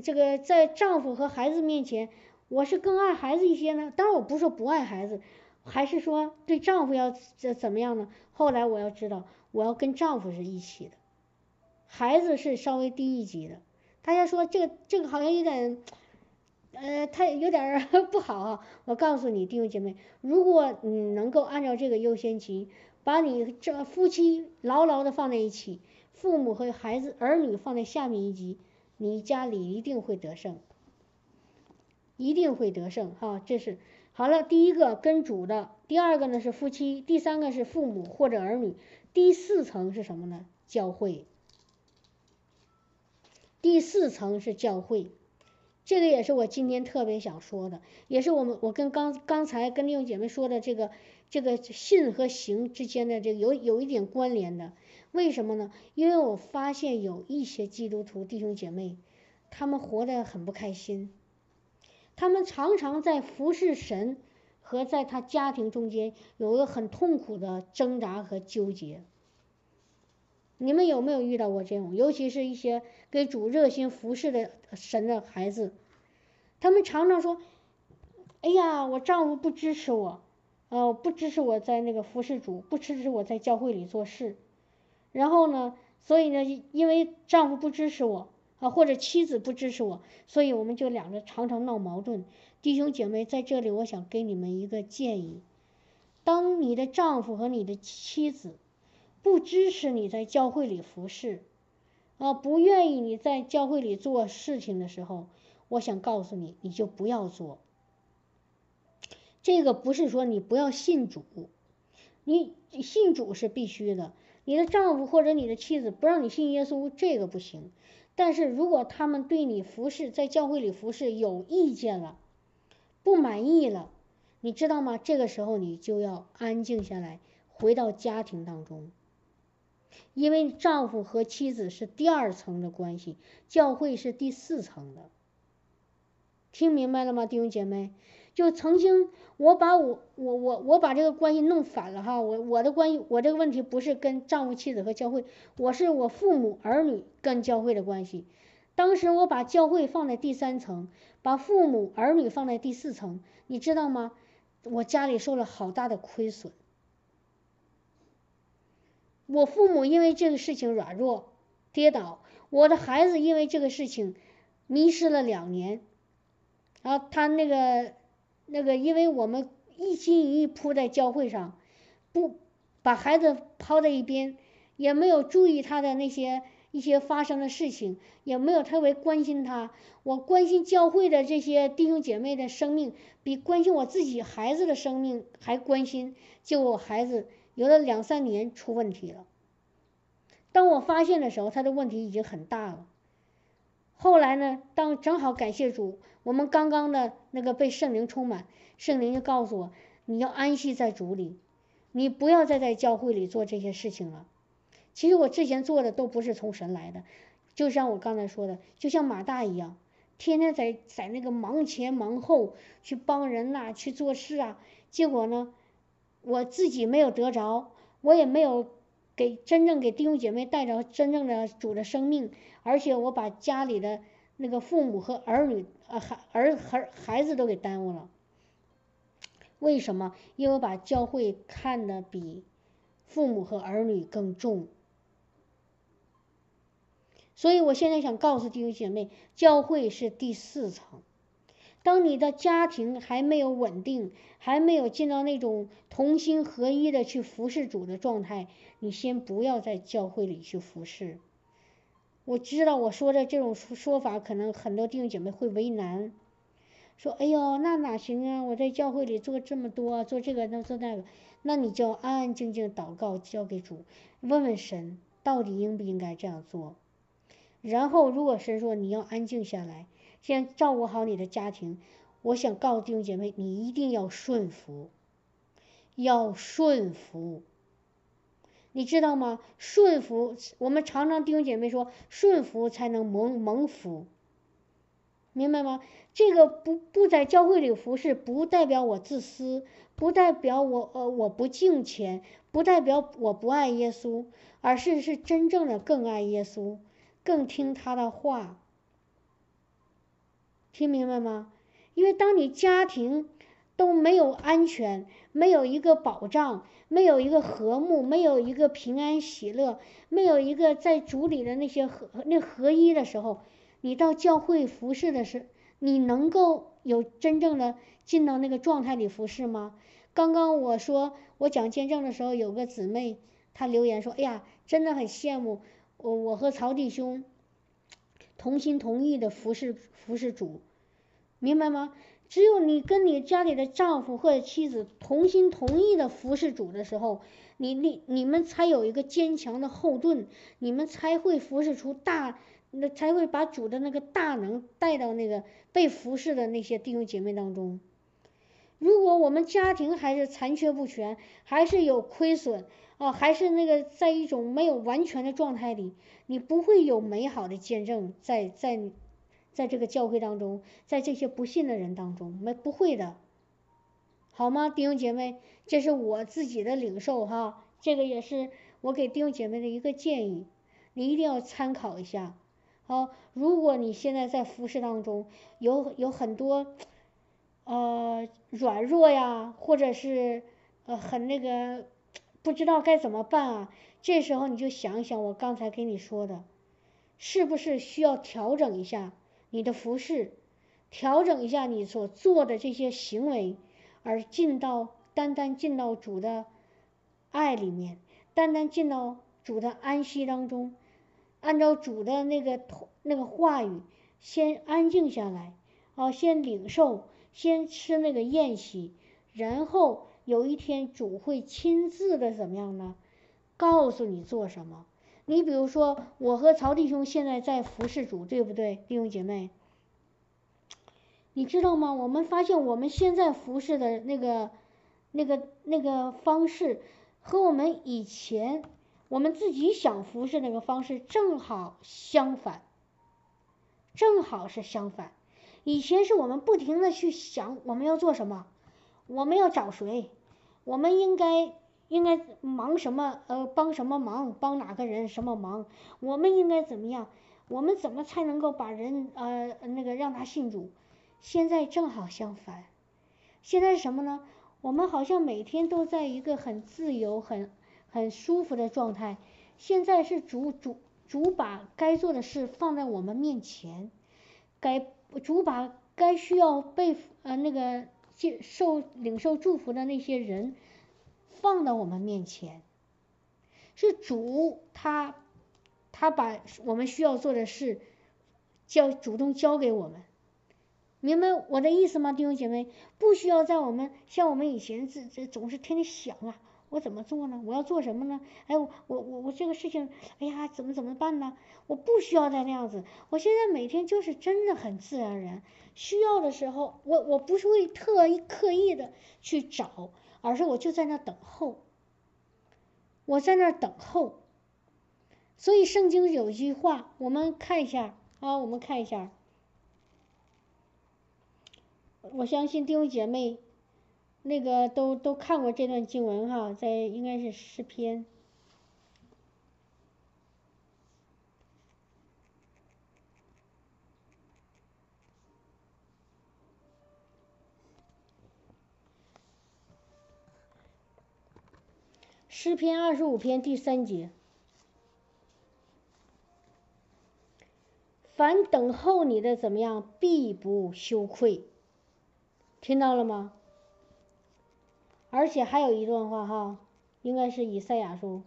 S2: 这个在丈夫和孩子面前，我是更爱孩子一些呢。当然我不是说不爱孩子。还是说对丈夫要怎怎么样呢？后来我要知道，我要跟丈夫是一起的，孩子是稍微低一级的。大家说这个这个好像有点，呃，太有点 不好啊。我告诉你，弟兄姐妹，如果你能够按照这个优先级，把你这夫妻牢牢的放在一起，父母和孩子儿女放在下面一级，你家里一定会得胜，一定会得胜哈。这是。好了，第一个跟主的，第二个呢是夫妻，第三个是父母或者儿女，第四层是什么呢？教会。第四层是教会，这个也是我今天特别想说的，也是我们我跟刚刚才跟弟兄姐妹说的这个这个信和行之间的这个有有一点关联的。为什么呢？因为我发现有一些基督徒弟兄姐妹，他们活得很不开心。他们常常在服侍神和在他家庭中间有一个很痛苦的挣扎和纠结。你们有没有遇到过这种？尤其是一些给主热心服侍的神的孩子，他们常常说：“哎呀，我丈夫不支持我，呃，不支持我在那个服侍主，不支持我在教会里做事。然后呢，所以呢，因为丈夫不支持我。”啊，或者妻子不支持我，所以我们就两个常常闹矛盾。弟兄姐妹，在这里我想给你们一个建议：当你的丈夫和你的妻子不支持你在教会里服侍，啊，不愿意你在教会里做事情的时候，我想告诉你，你就不要做。这个不是说你不要信主，你信主是必须的。你的丈夫或者你的妻子不让你信耶稣，这个不行。但是如果他们对你服侍在教会里服侍有意见了，不满意了，你知道吗？这个时候你就要安静下来，回到家庭当中，因为丈夫和妻子是第二层的关系，教会是第四层的。听明白了吗，弟兄姐妹？就曾经我把我我我我把这个关系弄反了哈，我我的关系我这个问题不是跟丈夫妻子和教会，我是我父母儿女跟教会的关系。当时我把教会放在第三层，把父母儿女放在第四层，你知道吗？我家里受了好大的亏损。我父母因为这个事情软弱跌倒，我的孩子因为这个事情迷失了两年，然后他那个。那个，因为我们一心一意扑在教会上，不把孩子抛在一边，也没有注意他的那些一些发生的事情，也没有特别关心他。我关心教会的这些弟兄姐妹的生命，比关心我自己孩子的生命还关心。结果我孩子有了两三年出问题了。当我发现的时候，他的问题已经很大了。后来呢，当正好感谢主。我们刚刚的那个被圣灵充满，圣灵就告诉我，你要安息在主里，你不要再在教会里做这些事情了。其实我之前做的都不是从神来的，就像我刚才说的，就像马大一样，天天在在那个忙前忙后去帮人呐，去做事啊。结果呢，我自己没有得着，我也没有给真正给弟兄姐妹带着真正的主的生命，而且我把家里的。那个父母和儿女，呃孩儿孩孩子都给耽误了。为什么？因为把教会看得比父母和儿女更重。所以我现在想告诉弟兄姐妹，教会是第四层。当你的家庭还没有稳定，还没有进到那种同心合一的去服侍主的状态，你先不要在教会里去服侍。我知道我说的这种说法，可能很多弟兄姐妹会为难，说：“哎呦，那哪行啊？我在教会里做这么多，做这个，那做那个，那你就安安静静祷告，交给主，问问神，到底应不应该这样做。然后，如果神说你要安静下来。”先照顾好你的家庭，我想告诉弟兄姐妹，你一定要顺服，要顺服，你知道吗？顺服，我们常常弟兄姐妹说，顺服才能蒙蒙福，明白吗？这个不不在教会里服侍，不代表我自私，不代表我呃我不敬虔，不代表我不爱耶稣，而是是真正的更爱耶稣，更听他的话。听明白吗？因为当你家庭都没有安全，没有一个保障，没有一个和睦，没有一个平安喜乐，没有一个在主里的那些合那合一的时候，你到教会服侍的时，你能够有真正的进到那个状态里服侍吗？刚刚我说我讲见证的时候，有个姊妹她留言说：“哎呀，真的很羡慕我，我和曹弟兄。”同心同意的服侍服侍主，明白吗？只有你跟你家里的丈夫或者妻子同心同意的服侍主的时候，你你你们才有一个坚强的后盾，你们才会服侍出大，那才会把主的那个大能带到那个被服侍的那些弟兄姐妹当中。如果我们家庭还是残缺不全，还是有亏损。哦，还是那个在一种没有完全的状态里，你不会有美好的见证在在在这个教会当中，在这些不信的人当中，没不会的，好吗，弟兄姐妹？这是我自己的领受哈，这个也是我给弟兄姐妹的一个建议，你一定要参考一下。好，如果你现在在服饰当中有有很多呃软弱呀，或者是呃很那个。不知道该怎么办啊？这时候你就想想我刚才跟你说的，是不是需要调整一下你的服饰，调整一下你所做的这些行为，而进到单单进到主的爱里面，单单进到主的安息当中，按照主的那个那个话语，先安静下来，啊，先领受，先吃那个宴席，然后。有一天主会亲自的怎么样呢？告诉你做什么？你比如说，我和曹弟兄现在在服侍主，对不对，弟兄姐妹？你知道吗？我们发现我们现在服侍的那个、那个、那个方式，和我们以前我们自己想服侍那个方式正好相反，正好是相反。以前是我们不停的去想我们要做什么。我们要找谁？我们应该应该忙什么？呃，帮什么忙？帮哪个人什么忙？我们应该怎么样？我们怎么才能够把人呃那个让他信主？现在正好相反，现在是什么呢？我们好像每天都在一个很自由、很很舒服的状态。现在是主主主把该做的事放在我们面前，该主把该需要被呃那个。接受领受祝福的那些人放到我们面前，是主他他把我们需要做的事交主动交给我们，明白我的意思吗，弟兄姐妹？不需要在我们像我们以前这这总是天天想啊，我怎么做呢？我要做什么呢？哎，我我我这个事情，哎呀，怎么怎么办呢？我不需要再那样子，我现在每天就是真的很自然人。需要的时候，我我不是会特意刻意的去找，而是我就在那等候，我在那等候。所以圣经有一句话，我们看一下啊，我们看一下。我相信弟兄姐妹那个都都看过这段经文哈，在应该是诗篇。诗篇二十五篇第三节。凡等候你的怎么样，必不羞愧。听到了吗？而且还有一段话哈，应该是以赛亚书。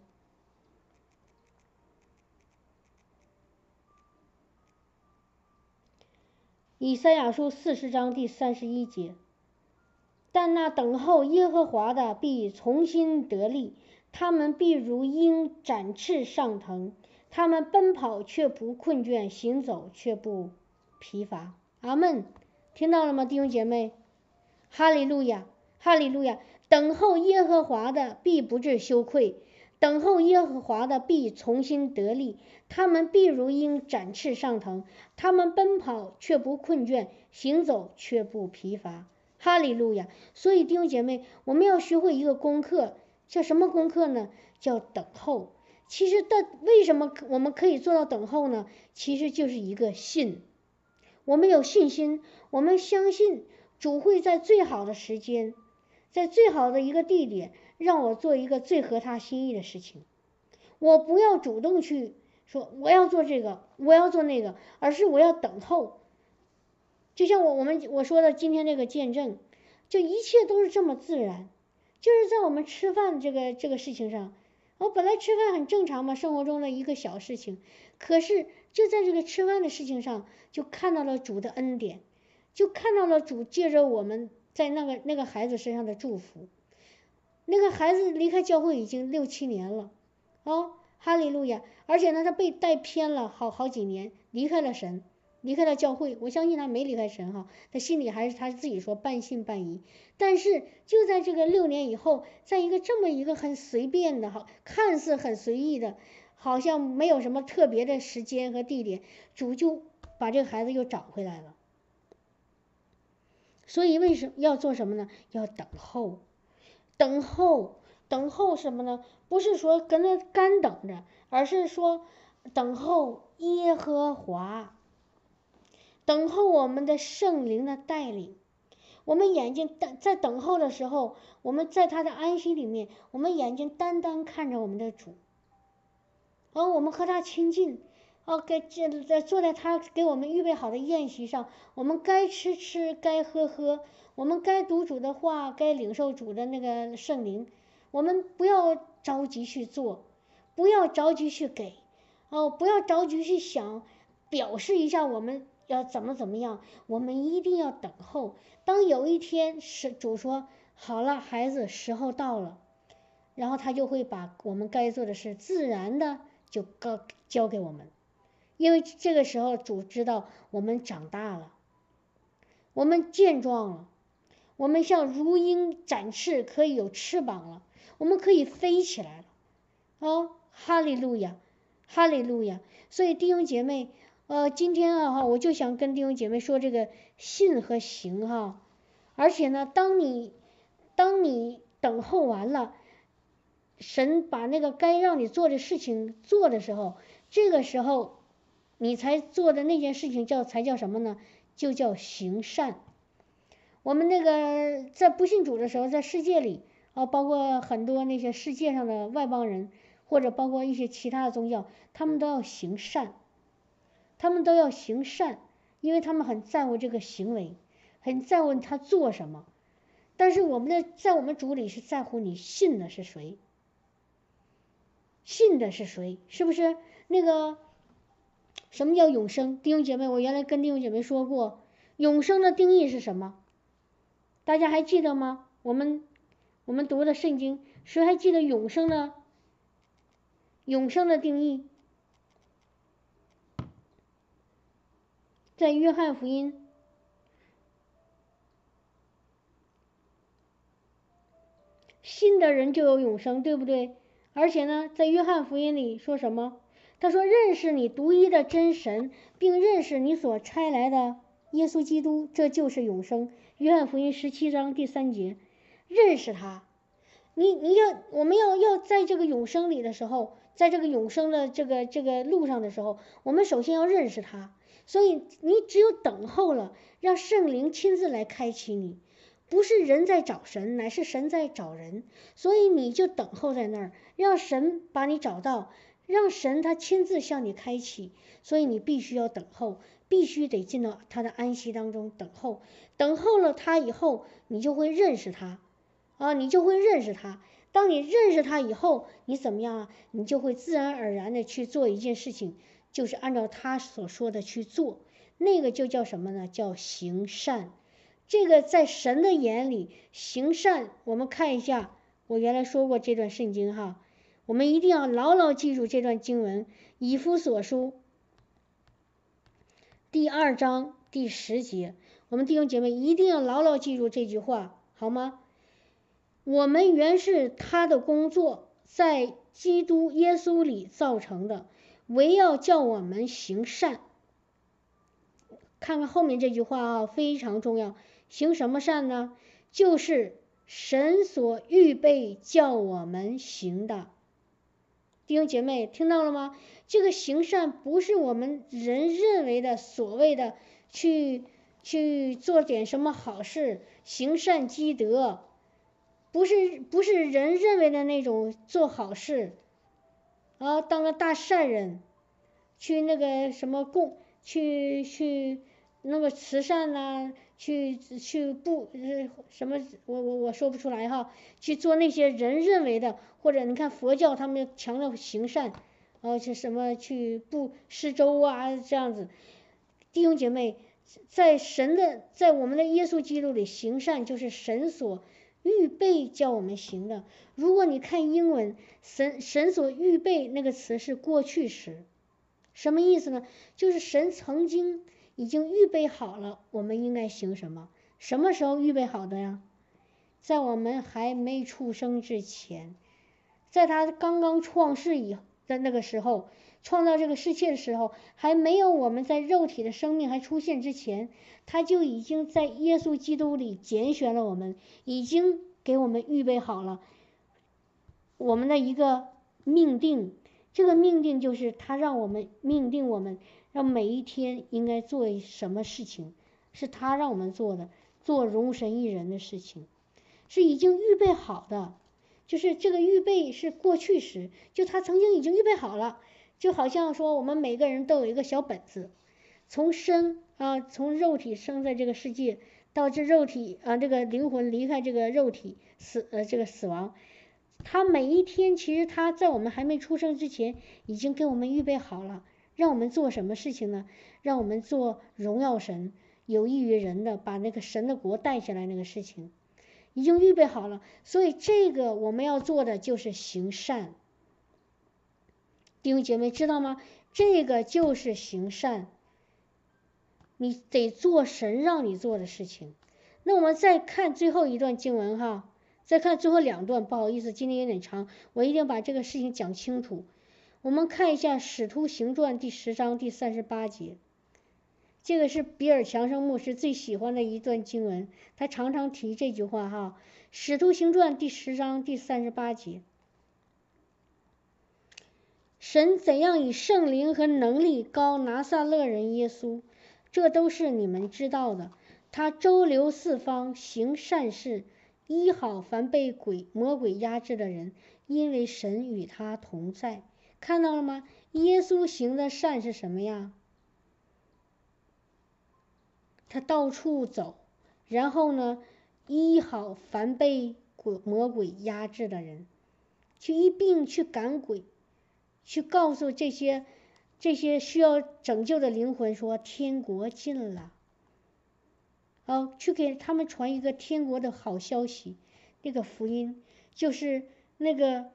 S2: 以赛亚书四十章第三十一节。但那等候耶和华的必重新得力，他们必如鹰展翅上腾。他们奔跑却不困倦，行走却不疲乏。阿门，听到了吗，弟兄姐妹？哈利路亚，哈利路亚！等候耶和华的必不致羞愧，等候耶和华的必重新得力。他们必如鹰展翅上腾，他们奔跑却不困倦，行走却不疲乏。哈利路亚！所以弟兄姐妹，我们要学会一个功课，叫什么功课呢？叫等候。其实，的为什么我们可以做到等候呢？其实就是一个信，我们有信心，我们相信主会在最好的时间，在最好的一个地点，让我做一个最合他心意的事情。我不要主动去说我要做这个，我要做那个，而是我要等候。就像我我们我说的今天这个见证，就一切都是这么自然，就是在我们吃饭这个这个事情上。我本来吃饭很正常嘛，生活中的一个小事情，可是就在这个吃饭的事情上，就看到了主的恩典，就看到了主借着我们在那个那个孩子身上的祝福。那个孩子离开教会已经六七年了，哦，哈利路亚！而且呢，他被带偏了好好几年，离开了神。离开了教会，我相信他没离开神哈，他心里还是他自己说半信半疑。但是就在这个六年以后，在一个这么一个很随便的哈，看似很随意的，好像没有什么特别的时间和地点，主就把这个孩子又找回来了。所以为什么要做什么呢？要等候，等候，等候什么呢？不是说跟那干等着，而是说等候耶和华。等候我们的圣灵的带领，我们眼睛等在等候的时候，我们在他的安息里面，我们眼睛单单看着我们的主，而我们和他亲近，哦，给这在坐在他给我们预备好的宴席上，我们该吃吃，该喝喝，我们该读主的话，该领受主的那个圣灵，我们不要着急去做，不要着急去给，哦，不要着急去想，表示一下我们。要怎么怎么样？我们一定要等候。当有一天是主说好了，孩子，时候到了，然后他就会把我们该做的事自然的就告交给我们，因为这个时候主知道我们长大了，我们健壮了，我们像如鹰展翅，可以有翅膀了，我们可以飞起来了。哦，哈利路亚，哈利路亚！所以弟兄姐妹。呃，今天啊哈，我就想跟弟兄姐妹说这个信和行哈，而且呢，当你当你等候完了，神把那个该让你做的事情做的时候，这个时候你才做的那件事情叫才叫什么呢？就叫行善。我们那个在不信主的时候，在世界里啊，包括很多那些世界上的外邦人，或者包括一些其他的宗教，他们都要行善。他们都要行善，因为他们很在乎这个行为，很在乎他做什么。但是我们的在我们主里是在乎你信的是谁，信的是谁，是不是？那个什么叫永生？弟兄姐妹，我原来跟弟兄姐妹说过，永生的定义是什么？大家还记得吗？我们我们读的圣经，谁还记得永生呢永生的定义？在约翰福音，信的人就有永生，对不对？而且呢，在约翰福音里说什么？他说：“认识你独一的真神，并认识你所差来的耶稣基督，这就是永生。”约翰福音十七章第三节，认识他。你你要我们要要在这个永生里的时候，在这个永生的这个这个路上的时候，我们首先要认识他。所以你只有等候了，让圣灵亲自来开启你，不是人在找神，乃是神在找人，所以你就等候在那儿，让神把你找到，让神他亲自向你开启，所以你必须要等候，必须得进到他的安息当中等候，等候了他以后，你就会认识他，啊，你就会认识他。当你认识他以后，你怎么样啊？你就会自然而然的去做一件事情，就是按照他所说的去做，那个就叫什么呢？叫行善。这个在神的眼里行善，我们看一下，我原来说过这段圣经哈，我们一定要牢牢记住这段经文，以夫所书第二章第十节，我们弟兄姐妹一定要牢牢记住这句话，好吗？我们原是他的工作，在基督耶稣里造成的，唯要叫我们行善。看看后面这句话啊，非常重要。行什么善呢？就是神所预备叫我们行的。弟兄姐妹，听到了吗？这个行善不是我们人认为的所谓的去去做点什么好事，行善积德。不是不是人认为的那种做好事，然后，当个大善人，去那个什么供，去去那个慈善呐，去去不什么，我我我说不出来哈，去做那些人认为的，或者你看佛教他们强调行善，然后，去什么去布施粥啊这样子，弟兄姐妹，在神的在我们的耶稣基督里行善就是神所。预备叫我们行的。如果你看英文，神神所预备那个词是过去时，什么意思呢？就是神曾经已经预备好了，我们应该行什么？什么时候预备好的呀？在我们还没出生之前，在他刚刚创世以的那个时候，创造这个世界的时候，还没有我们在肉体的生命还出现之前。他就已经在耶稣基督里拣选了我们，已经给我们预备好了我们的一个命定。这个命定就是他让我们命定我们，让每一天应该做什么事情，是他让我们做的，做容神一人的事情，是已经预备好的。就是这个预备是过去时，就他曾经已经预备好了，就好像说我们每个人都有一个小本子，从生。啊，从肉体生在这个世界，到这肉体啊，这个灵魂离开这个肉体死呃这个死亡，他每一天其实他在我们还没出生之前，已经给我们预备好了，让我们做什么事情呢？让我们做荣耀神、有益于人的，把那个神的国带起来那个事情，已经预备好了。所以这个我们要做的就是行善，弟兄姐妹知道吗？这个就是行善。你得做神让你做的事情。那我们再看最后一段经文哈，再看最后两段。不好意思，今天有点长，我一定要把这个事情讲清楚。我们看一下《使徒行传》第十章第三十八节，这个是比尔强生牧师最喜欢的一段经文，他常常提这句话哈。《使徒行传》第十章第三十八节，神怎样以圣灵和能力高拿撒勒人耶稣。这都是你们知道的。他周流四方，行善事，医好凡被鬼魔鬼压制的人，因为神与他同在。看到了吗？耶稣行的善是什么呀？他到处走，然后呢，医好凡被鬼魔鬼压制的人，去一并去赶鬼，去告诉这些。这些需要拯救的灵魂说：“天国近了。”哦，去给他们传一个天国的好消息。那个福音就是那个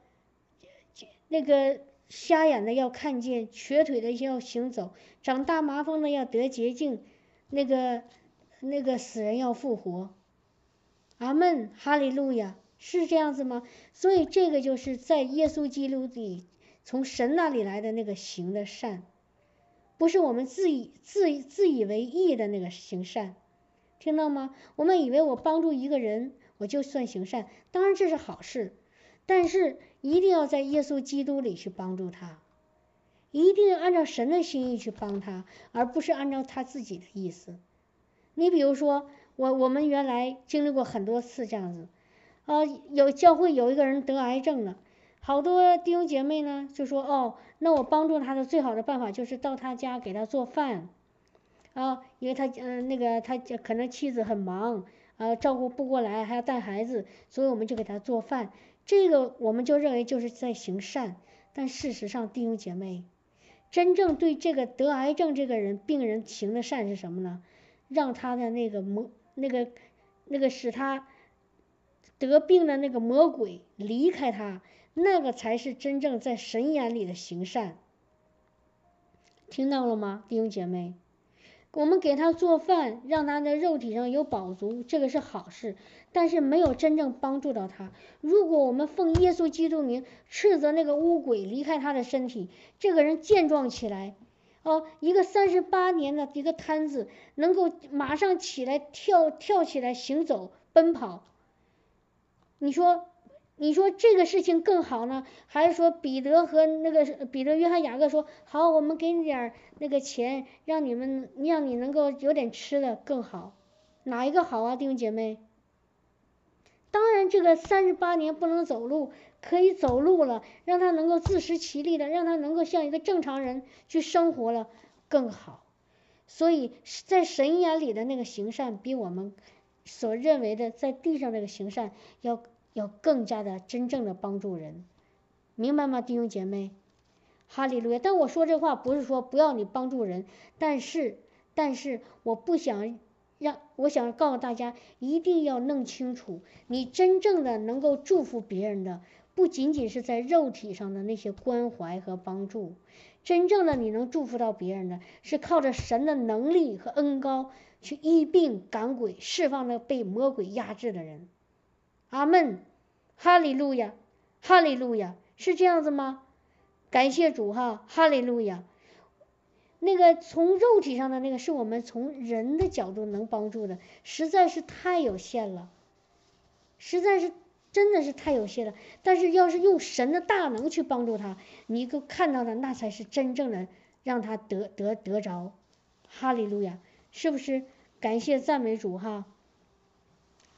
S2: 那个瞎眼的要看见，瘸腿的要行走，长大麻风的要得洁净，那个那个死人要复活。阿门，哈利路亚，是这样子吗？所以这个就是在耶稣基督里。从神那里来的那个行的善，不是我们自以自自以为意的那个行善，听到吗？我们以为我帮助一个人，我就算行善，当然这是好事，但是一定要在耶稣基督里去帮助他，一定要按照神的心意去帮他，而不是按照他自己的意思。你比如说，我我们原来经历过很多次这样子，啊，有教会有一个人得癌症了，好多弟兄姐妹呢就说哦，那我帮助他的最好的办法就是到他家给他做饭，啊，因为他嗯那个他可能妻子很忙，啊照顾不过来还要带孩子，所以我们就给他做饭，这个我们就认为就是在行善，但事实上弟兄姐妹，真正对这个得癌症这个人病人行的善是什么呢？让他的那个魔那个那个使他得病的那个魔鬼离开他，那个才是真正在神眼里的行善。听到了吗，弟兄姐妹？我们给他做饭，让他的肉体上有饱足，这个是好事，但是没有真正帮助到他。如果我们奉耶稣基督名斥责那个污鬼离开他的身体，这个人健壮起来。哦，一个三十八年的一个瘫子，能够马上起来跳跳起来行走奔跑，你说，你说这个事情更好呢，还是说彼得和那个彼得、约翰、雅各说好，我们给你点那个钱，让你们让你能够有点吃的更好，哪一个好啊，弟兄姐妹？当然，这个三十八年不能走路。可以走路了，让他能够自食其力的，让他能够像一个正常人去生活了更好。所以在神眼里的那个行善，比我们所认为的在地上那个行善要要更加的真正的帮助人，明白吗，弟兄姐妹？哈利路亚！但我说这话不是说不要你帮助人，但是但是我不想让，我想告诉大家，一定要弄清楚，你真正的能够祝福别人的。不仅仅是在肉体上的那些关怀和帮助，真正的你能祝福到别人的，是靠着神的能力和恩高去医病赶鬼，释放那被魔鬼压制的人。阿门，哈利路亚，哈利路亚，是这样子吗？感谢主哈，哈利路亚。那个从肉体上的那个，是我们从人的角度能帮助的，实在是太有限了，实在是。真的是太有限了，但是要是用神的大能去帮助他，你够看到的那才是真正的让他得得得着，哈利路亚，是不是？感谢赞美主哈，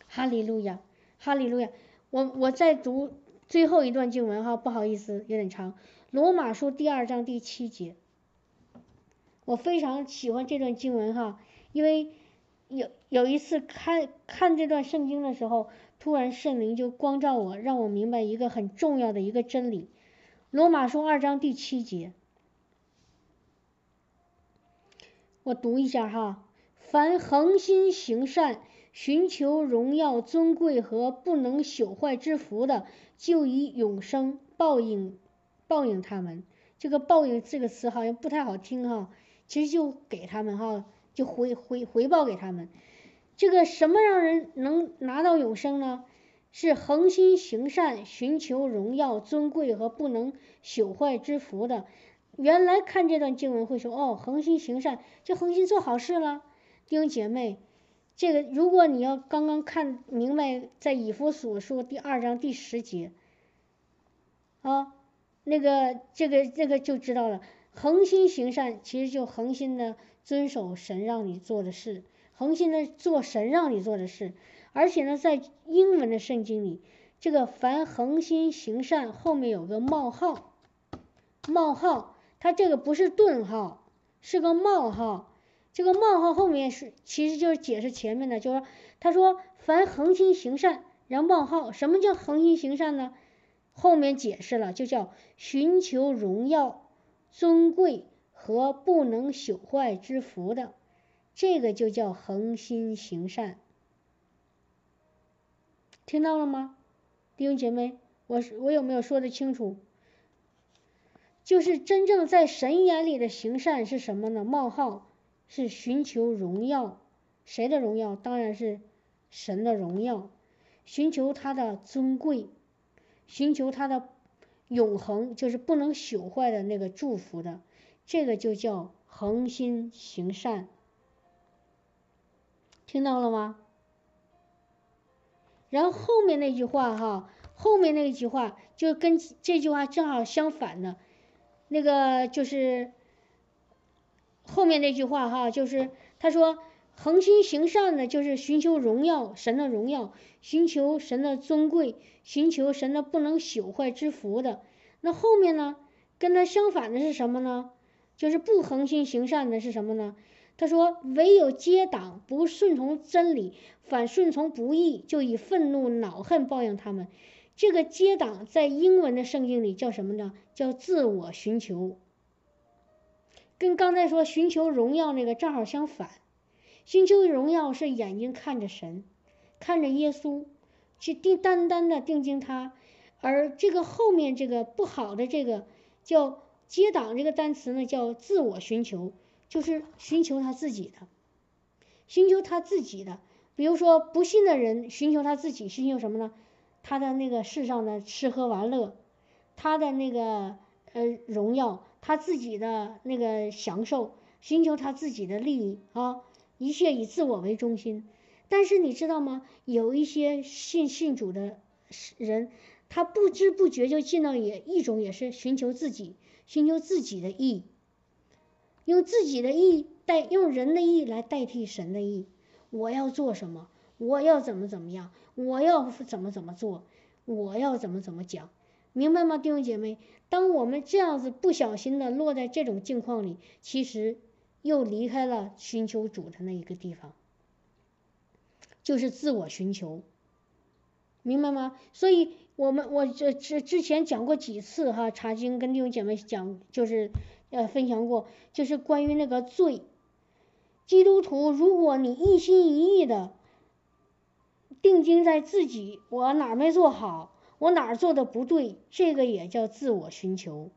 S2: 哈利路亚，哈利路亚。我我再读最后一段经文哈，不好意思，有点长，罗马书第二章第七节，我非常喜欢这段经文哈，因为有有一次看看这段圣经的时候。突然，圣灵就光照我，让我明白一个很重要的一个真理。罗马书二章第七节，我读一下哈：凡恒心行善、寻求荣耀、尊贵和不能朽坏之福的，就以永生报应报应他们。这个“报应”这个词好像不太好听哈，其实就给他们哈，就回回回报给他们。这个什么让人能拿到永生呢？是恒心行善、寻求荣耀、尊贵和不能朽坏之福的。原来看这段经文会说，哦，恒心行善就恒心做好事了。弟兄姐妹，这个如果你要刚刚看明白，在以弗所书第二章第十节，啊，那个这个这个就知道了。恒心行善其实就恒心的遵守神让你做的事。恒心的做神让你做的事，而且呢，在英文的圣经里，这个凡恒心行善后面有个冒号，冒号，它这个不是顿号，是个冒号。这个冒号后面是，其实就是解释前面的，就是他说凡恒心行善，然后冒号，什么叫恒心行善呢？后面解释了，就叫寻求荣耀、尊贵和不能朽坏之福的。这个就叫恒心行善，听到了吗，弟兄姐妹？我我有没有说的清楚？就是真正在神眼里的行善是什么呢？冒号是寻求荣耀，谁的荣耀？当然是神的荣耀，寻求他的尊贵，寻求他的永恒，就是不能朽坏的那个祝福的，这个就叫恒心行善。听到了吗？然后后面那句话哈，后面那句话就跟这句话正好相反的，那个就是后面那句话哈，就是他说恒心行善的，就是寻求荣耀神的荣耀，寻求神的尊贵，寻求神的不能朽坏之福的。那后面呢，跟他相反的是什么呢？就是不恒心行善的是什么呢？他说：“唯有结党，不顺从真理，反顺从不义，就以愤怒恼恨报应他们。”这个结党在英文的圣经里叫什么呢？叫自我寻求。跟刚才说寻求荣耀那个正好相反。寻求荣耀是眼睛看着神，看着耶稣，去定单单的定睛他。而这个后面这个不好的这个叫接档这个单词呢，叫自我寻求。就是寻求他自己的，寻求他自己的。比如说，不信的人寻求他自己，寻求什么呢？他的那个世上的吃喝玩乐，他的那个呃荣耀，他自己的那个享受，寻求他自己的利益啊，一切以自我为中心。但是你知道吗？有一些信信主的人，他不知不觉就进到也一种也是寻求自己，寻求自己的意。用自己的意代用人的意来代替神的意，我要做什么？我要怎么怎么样？我要怎么怎么做？我要怎么怎么讲？明白吗，弟兄姐妹？当我们这样子不小心的落在这种境况里，其实又离开了寻求主的那一个地方，就是自我寻求，明白吗？所以我们我这之之前讲过几次哈，查经跟弟兄姐妹讲就是。呃，分享过，就是关于那个罪。基督徒，如果你一心一意的定睛在自己，我哪没做好，我哪儿做的不对，这个也叫自我寻求。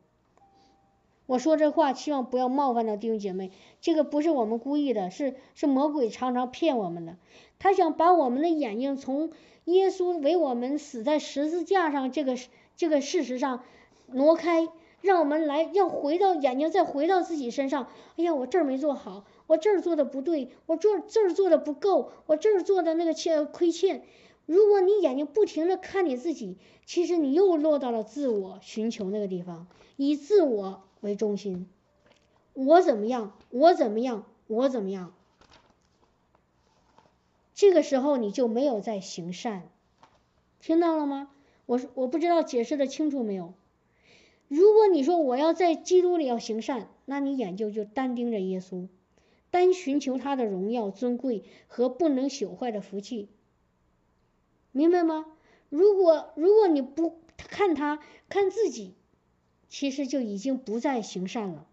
S2: 我说这话，希望不要冒犯到弟兄姐妹，这个不是我们故意的，是是魔鬼常常骗我们的，他想把我们的眼睛从耶稣为我们死在十字架上这个这个事实上挪开。让我们来，要回到眼睛，再回到自己身上。哎呀，我这儿没做好，我这儿做的不对，我做这儿做的不够，我这儿做的那个欠亏欠。如果你眼睛不停的看你自己，其实你又落到了自我寻求那个地方，以自我为中心。我怎么样？我怎么样？我怎么样？这个时候你就没有在行善，听到了吗？我我不知道解释的清楚没有。如果你说我要在基督里要行善，那你眼睛就单盯着耶稣，单寻求他的荣耀、尊贵和不能朽坏的福气，明白吗？如果如果你不看他，看自己，其实就已经不再行善了，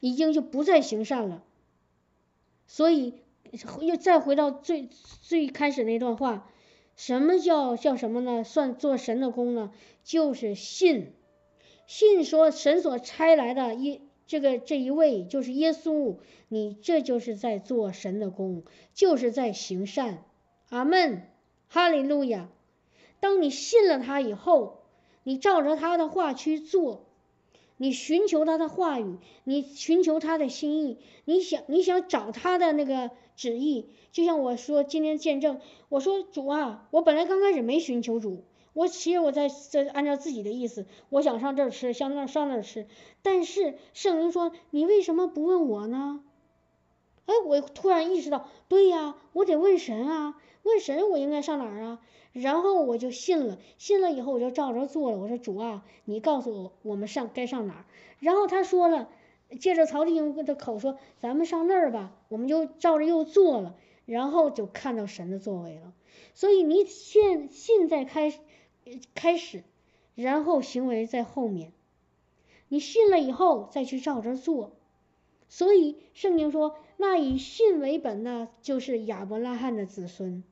S2: 已经就不再行善了。所以又再回到最最开始那段话。什么叫叫什么呢？算做神的功呢？就是信，信说神所差来的一这个这一位就是耶稣，你这就是在做神的功，就是在行善。阿门，哈利路亚。当你信了他以后，你照着他的话去做，你寻求他的话语，你寻求他的心意，你想你想找他的那个。旨意就像我说今天见证，我说主啊，我本来刚开始没寻求主，我其实我在在按照自己的意思，我想上这儿吃，想那上那儿吃，但是圣灵说你为什么不问我呢？哎，我突然意识到，对呀，我得问神啊，问神我应该上哪儿啊？然后我就信了，信了以后我就照着做了。我说主啊，你告诉我我们上该上哪儿？然后他说了。借着曹弟兄的口说：“咱们上那儿吧。”我们就照着又做了，然后就看到神的作为了。所以你现现在开始开始，然后行为在后面。你信了以后再去照着做。所以圣经说：“那以信为本的，就是亚伯拉罕的子孙。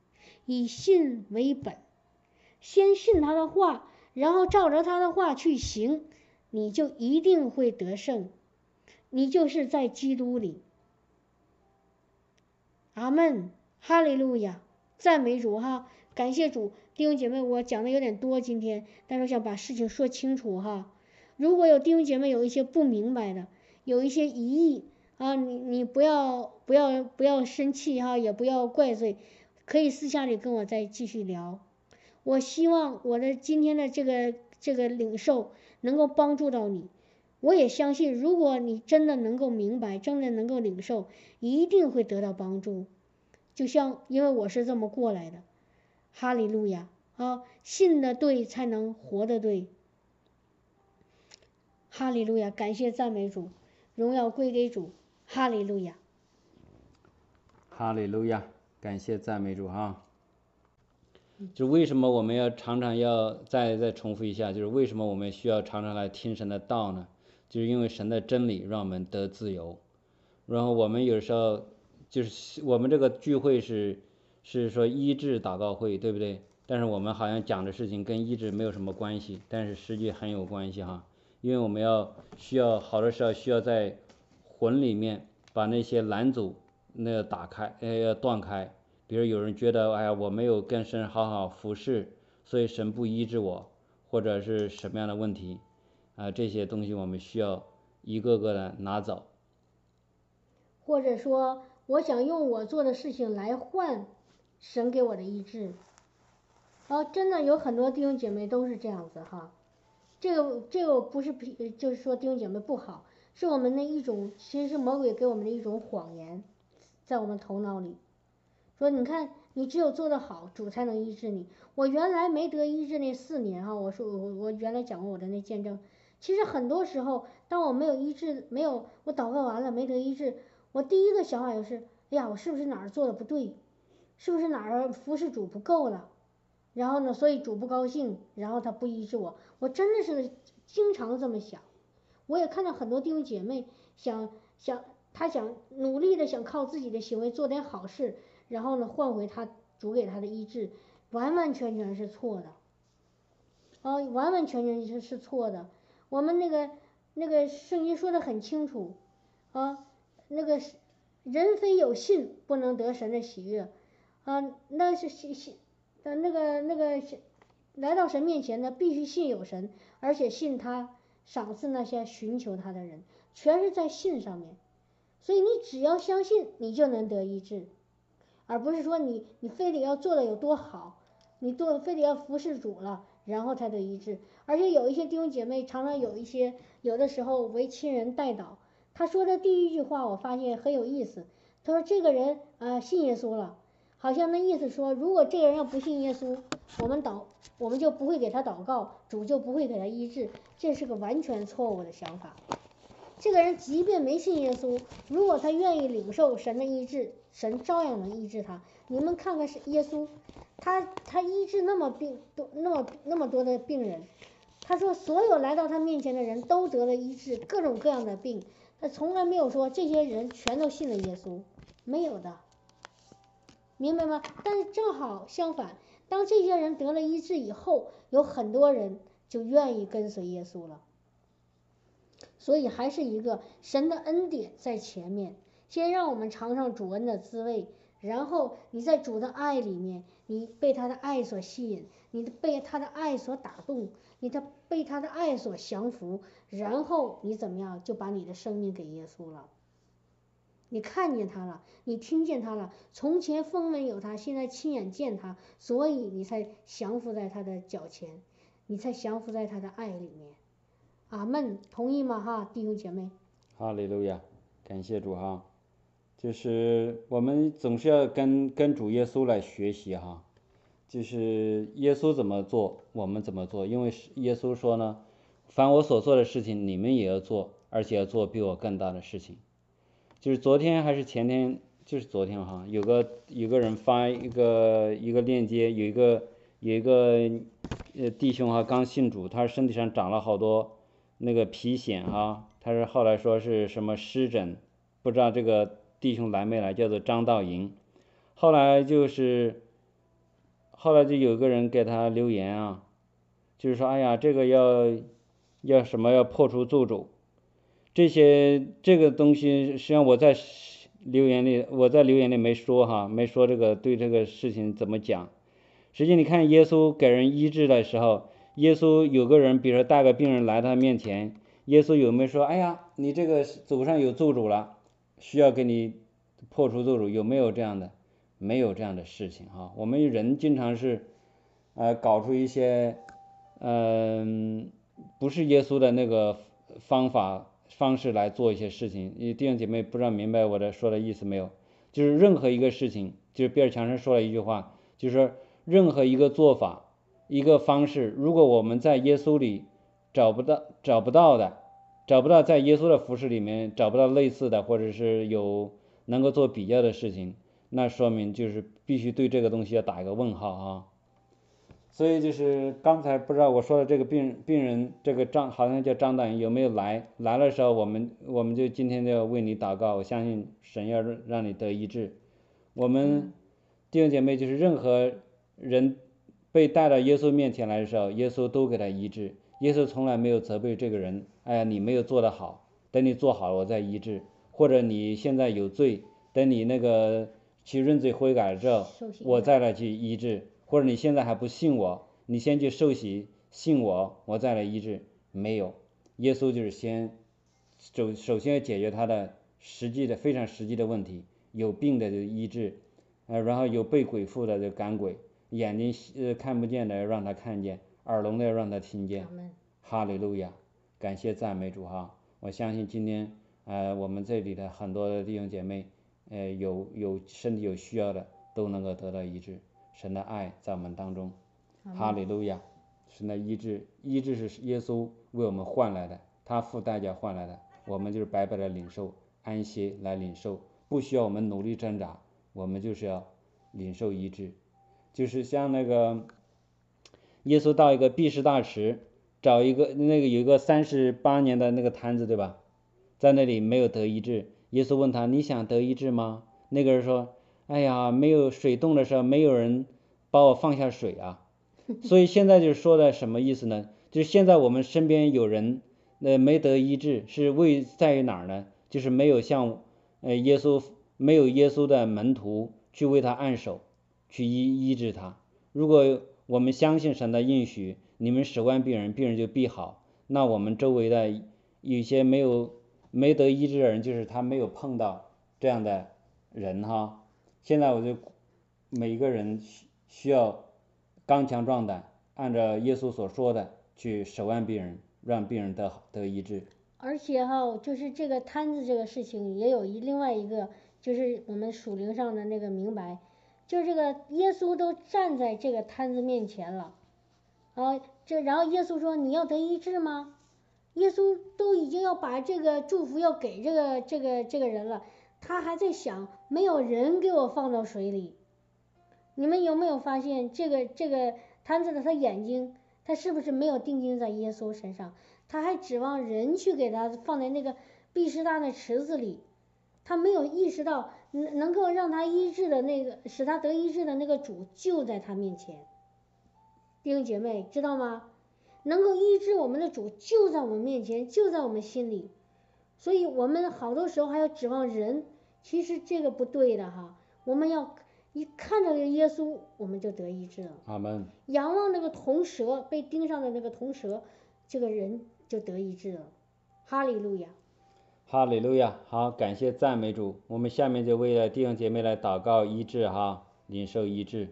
S2: 以信为本，先信他的话，然后照着他的话去行，你就一定会得胜。”你就是在基督里，阿门，哈利路亚，赞美主哈，感谢主，弟兄姐妹，我讲的有点多今天，但是我想把事情说清楚哈。如果有弟兄姐妹有一些不明白的，有一些疑义啊，你你不要不要不要生气哈，也不要怪罪，可以私下里跟我再继续聊。我希望我的今天的这个这个领受能够帮助到你。我也相信，如果你真的能够明白，真的能够领受，一定会得到帮助。就像因为我是这么过来的，哈利路亚啊！信的对，才能活的对。哈利路亚，感谢赞美主，荣耀归给主。哈利路亚，
S1: 哈利路亚，感谢赞美主哈。就为什么我们要常常要再再重复一下？就是为什么我们需要常常来听神的道呢？就是因为神的真理让我们得自由，然后我们有时候就是我们这个聚会是是说医治祷告会，对不对？但是我们好像讲的事情跟医治没有什么关系，但是实际很有关系哈，因为我们要需要好多时候需要在魂里面把那些拦阻那个打开，呃要断开。比如有人觉得哎呀我没有跟神好好服侍，所以神不医治我，或者是什么样的问题。啊，这些东西我们需要一个个的拿走，
S2: 或者说，我想用我做的事情来换神给我的医治。啊，真的有很多弟兄姐妹都是这样子哈。这个这个不是就是说弟兄姐妹不好，是我们的一种，其实是魔鬼给我们的一种谎言，在我们头脑里，说你看你只有做得好，主才能医治你。我原来没得医治那四年哈，我说我我原来讲过我的那见证。其实很多时候，当我没有医治，没有我祷告完了没得医治，我第一个想法就是，哎呀，我是不是哪儿做的不对，是不是哪儿服侍主不够了？然后呢，所以主不高兴，然后他不医治我。我真的是经常这么想。我也看到很多弟兄姐妹想想，他想努力的想靠自己的行为做点好事，然后呢换回他主给他的医治，完完全全是错的，啊，完完全全是是错的。我们那个那个圣经说的很清楚，啊，那个人非有信不能得神的喜悦，啊，那是信信，呃，那个那个信来到神面前呢，必须信有神，而且信他赏赐那些寻求他的人，全是在信上面。所以你只要相信，你就能得医治，而不是说你你非得要做的有多好，你做非得要服侍主了。然后才得医治，而且有一些弟兄姐妹常常有一些，有的时候为亲人代祷。他说的第一句话，我发现很有意思。他说这个人啊信耶稣了，好像那意思说，如果这个人要不信耶稣，我们祷我们就不会给他祷告，主就不会给他医治。这是个完全错误的想法。这个人即便没信耶稣，如果他愿意领受神的医治，神照样能医治他。你们看看是耶稣。他他医治那么病多那么那么多的病人，他说所有来到他面前的人都得了医治，各种各样的病，他从来没有说这些人全都信了耶稣，没有的，明白吗？但是正好相反，当这些人得了医治以后，有很多人就愿意跟随耶稣了。所以还是一个神的恩典在前面，先让我们尝尝主恩的滋味。然后你在主的爱里面，你被他的爱所吸引，你被他的爱所打动，你的被他的爱所降服，然后你怎么样就把你的生命给耶稣了？你看见他了，你听见他了，从前风闻有他，现在亲眼见他，所以你才降服在他的脚前，你才降服在他的爱里面。阿门，同意吗？哈，弟兄姐妹。
S1: 哈利路亚，感谢主哈。就是我们总是要跟跟主耶稣来学习哈，就是耶稣怎么做，我们怎么做，因为耶稣说呢，凡我所做的事情，你们也要做，而且要做比我更大的事情。就是昨天还是前天，就是昨天哈，有个有个人发一个一个链接，有一个有一个呃弟兄哈，刚信主，他身体上长了好多那个皮癣哈，他是后来说是什么湿疹，不知道这个。弟兄来没来？叫做张道营，后来就是，后来就有个人给他留言啊，就是说，哎呀，这个要要什么要破除咒诅，这些这个东西，实际上我在留言里，我在留言里没说哈，没说这个对这个事情怎么讲。实际你看耶稣给人医治的时候，耶稣有个人，比如说带个病人来他面前，耶稣有没有说，哎呀，你这个祖上有咒诅了？需要给你破除咒诅，有没有这样的？没有这样的事情哈。我们人经常是，呃，搞出一些，嗯，不是耶稣的那个方法方式来做一些事情。你弟兄姐妹不知道明白我的说的意思没有？就是任何一个事情，就是比尔强生说了一句话，就是说任何一个做法、一个方式，如果我们在耶稣里找不到、找不到的，找不到在耶稣的服饰里面找不到类似的，或者是有能够做比较的事情，那说明就是必须对这个东西要打一个问号啊。所以就是刚才不知道我说的这个病病人，这个张好像叫张大有没有来？来的时候，我们我们就今天就要为你祷告，我相信神要让让你得医治。我们弟兄姐妹就是任何人被带到耶稣面前来的时候，耶稣都给他医治。耶稣从来没有责备这个人，哎呀，你没有做得好，等你做好了我再医治，或者你现在有罪，等你那个去认罪悔改了之后，我再来去医治。或者你现在还不信我，你先去受洗，信我，我再来医治。没有，耶稣就是先首首先要解决他的实际的非常实际的问题，有病的就医治，呃，然后有被鬼附的就赶鬼，眼睛呃看不见的要让他看见，耳聋的要让他听见。哈利路亚，感谢赞美主哈！我相信今天呃我们这里的很多弟兄姐妹，呃有有身体有需要的都能够得到医治。神的爱在我们当中，哈利路亚！神的医治，医治是耶稣为我们换来的，他付代价换来的，我们就是白白的领受，安息来领受，不需要我们努力挣扎，我们就是要领受医治。就是像那个耶稣到一个毕士大池，找一个那个有一个三十八年的那个摊子，对吧？在那里没有得医治，耶稣问他：“你想得医治吗？”那个人说。哎呀，没有水冻的时候，没有人把我放下水啊，所以现在就是说的什么意思呢？就是现在我们身边有人，呃，没得医治，是为在于哪儿呢？就是没有像呃耶稣，没有耶稣的门徒去为他按手，去医医治他。如果我们相信神的应许，你们使完病人，病人就必好。那我们周围的有些没有没得医治的人，就是他没有碰到这样的人哈。现在我就每一个人需需要刚强壮胆，按照耶稣所说的去手按病人，让病人得好得医治。
S2: 而且哈，就是这个摊子这个事情也有一另外一个，就是我们属灵上的那个明白，就是这个耶稣都站在这个摊子面前了，啊，这然后耶稣说你要得医治吗？耶稣都已经要把这个祝福要给这个这个这个人了。他还在想，没有人给我放到水里。你们有没有发现，这个这个摊子的他眼睛，他是不是没有定睛在耶稣身上？他还指望人去给他放在那个毕士大的池子里。他没有意识到，能能够让他医治的那个，使他得医治的那个主就在他面前。弟兄姐妹，知道吗？能够医治我们的主就在我们面前，就在我们心里。所以我们好多时候还要指望人。其实这个不对的哈，我们要一看着耶稣，我们就得医治了。
S1: 阿门。
S2: 仰望那个铜蛇被钉上的那个铜蛇，这个人就得医治了。哈利路亚。
S1: 哈利路亚。好，感谢赞美主。我们下面就为了弟兄姐妹来祷告医治哈，领受医治。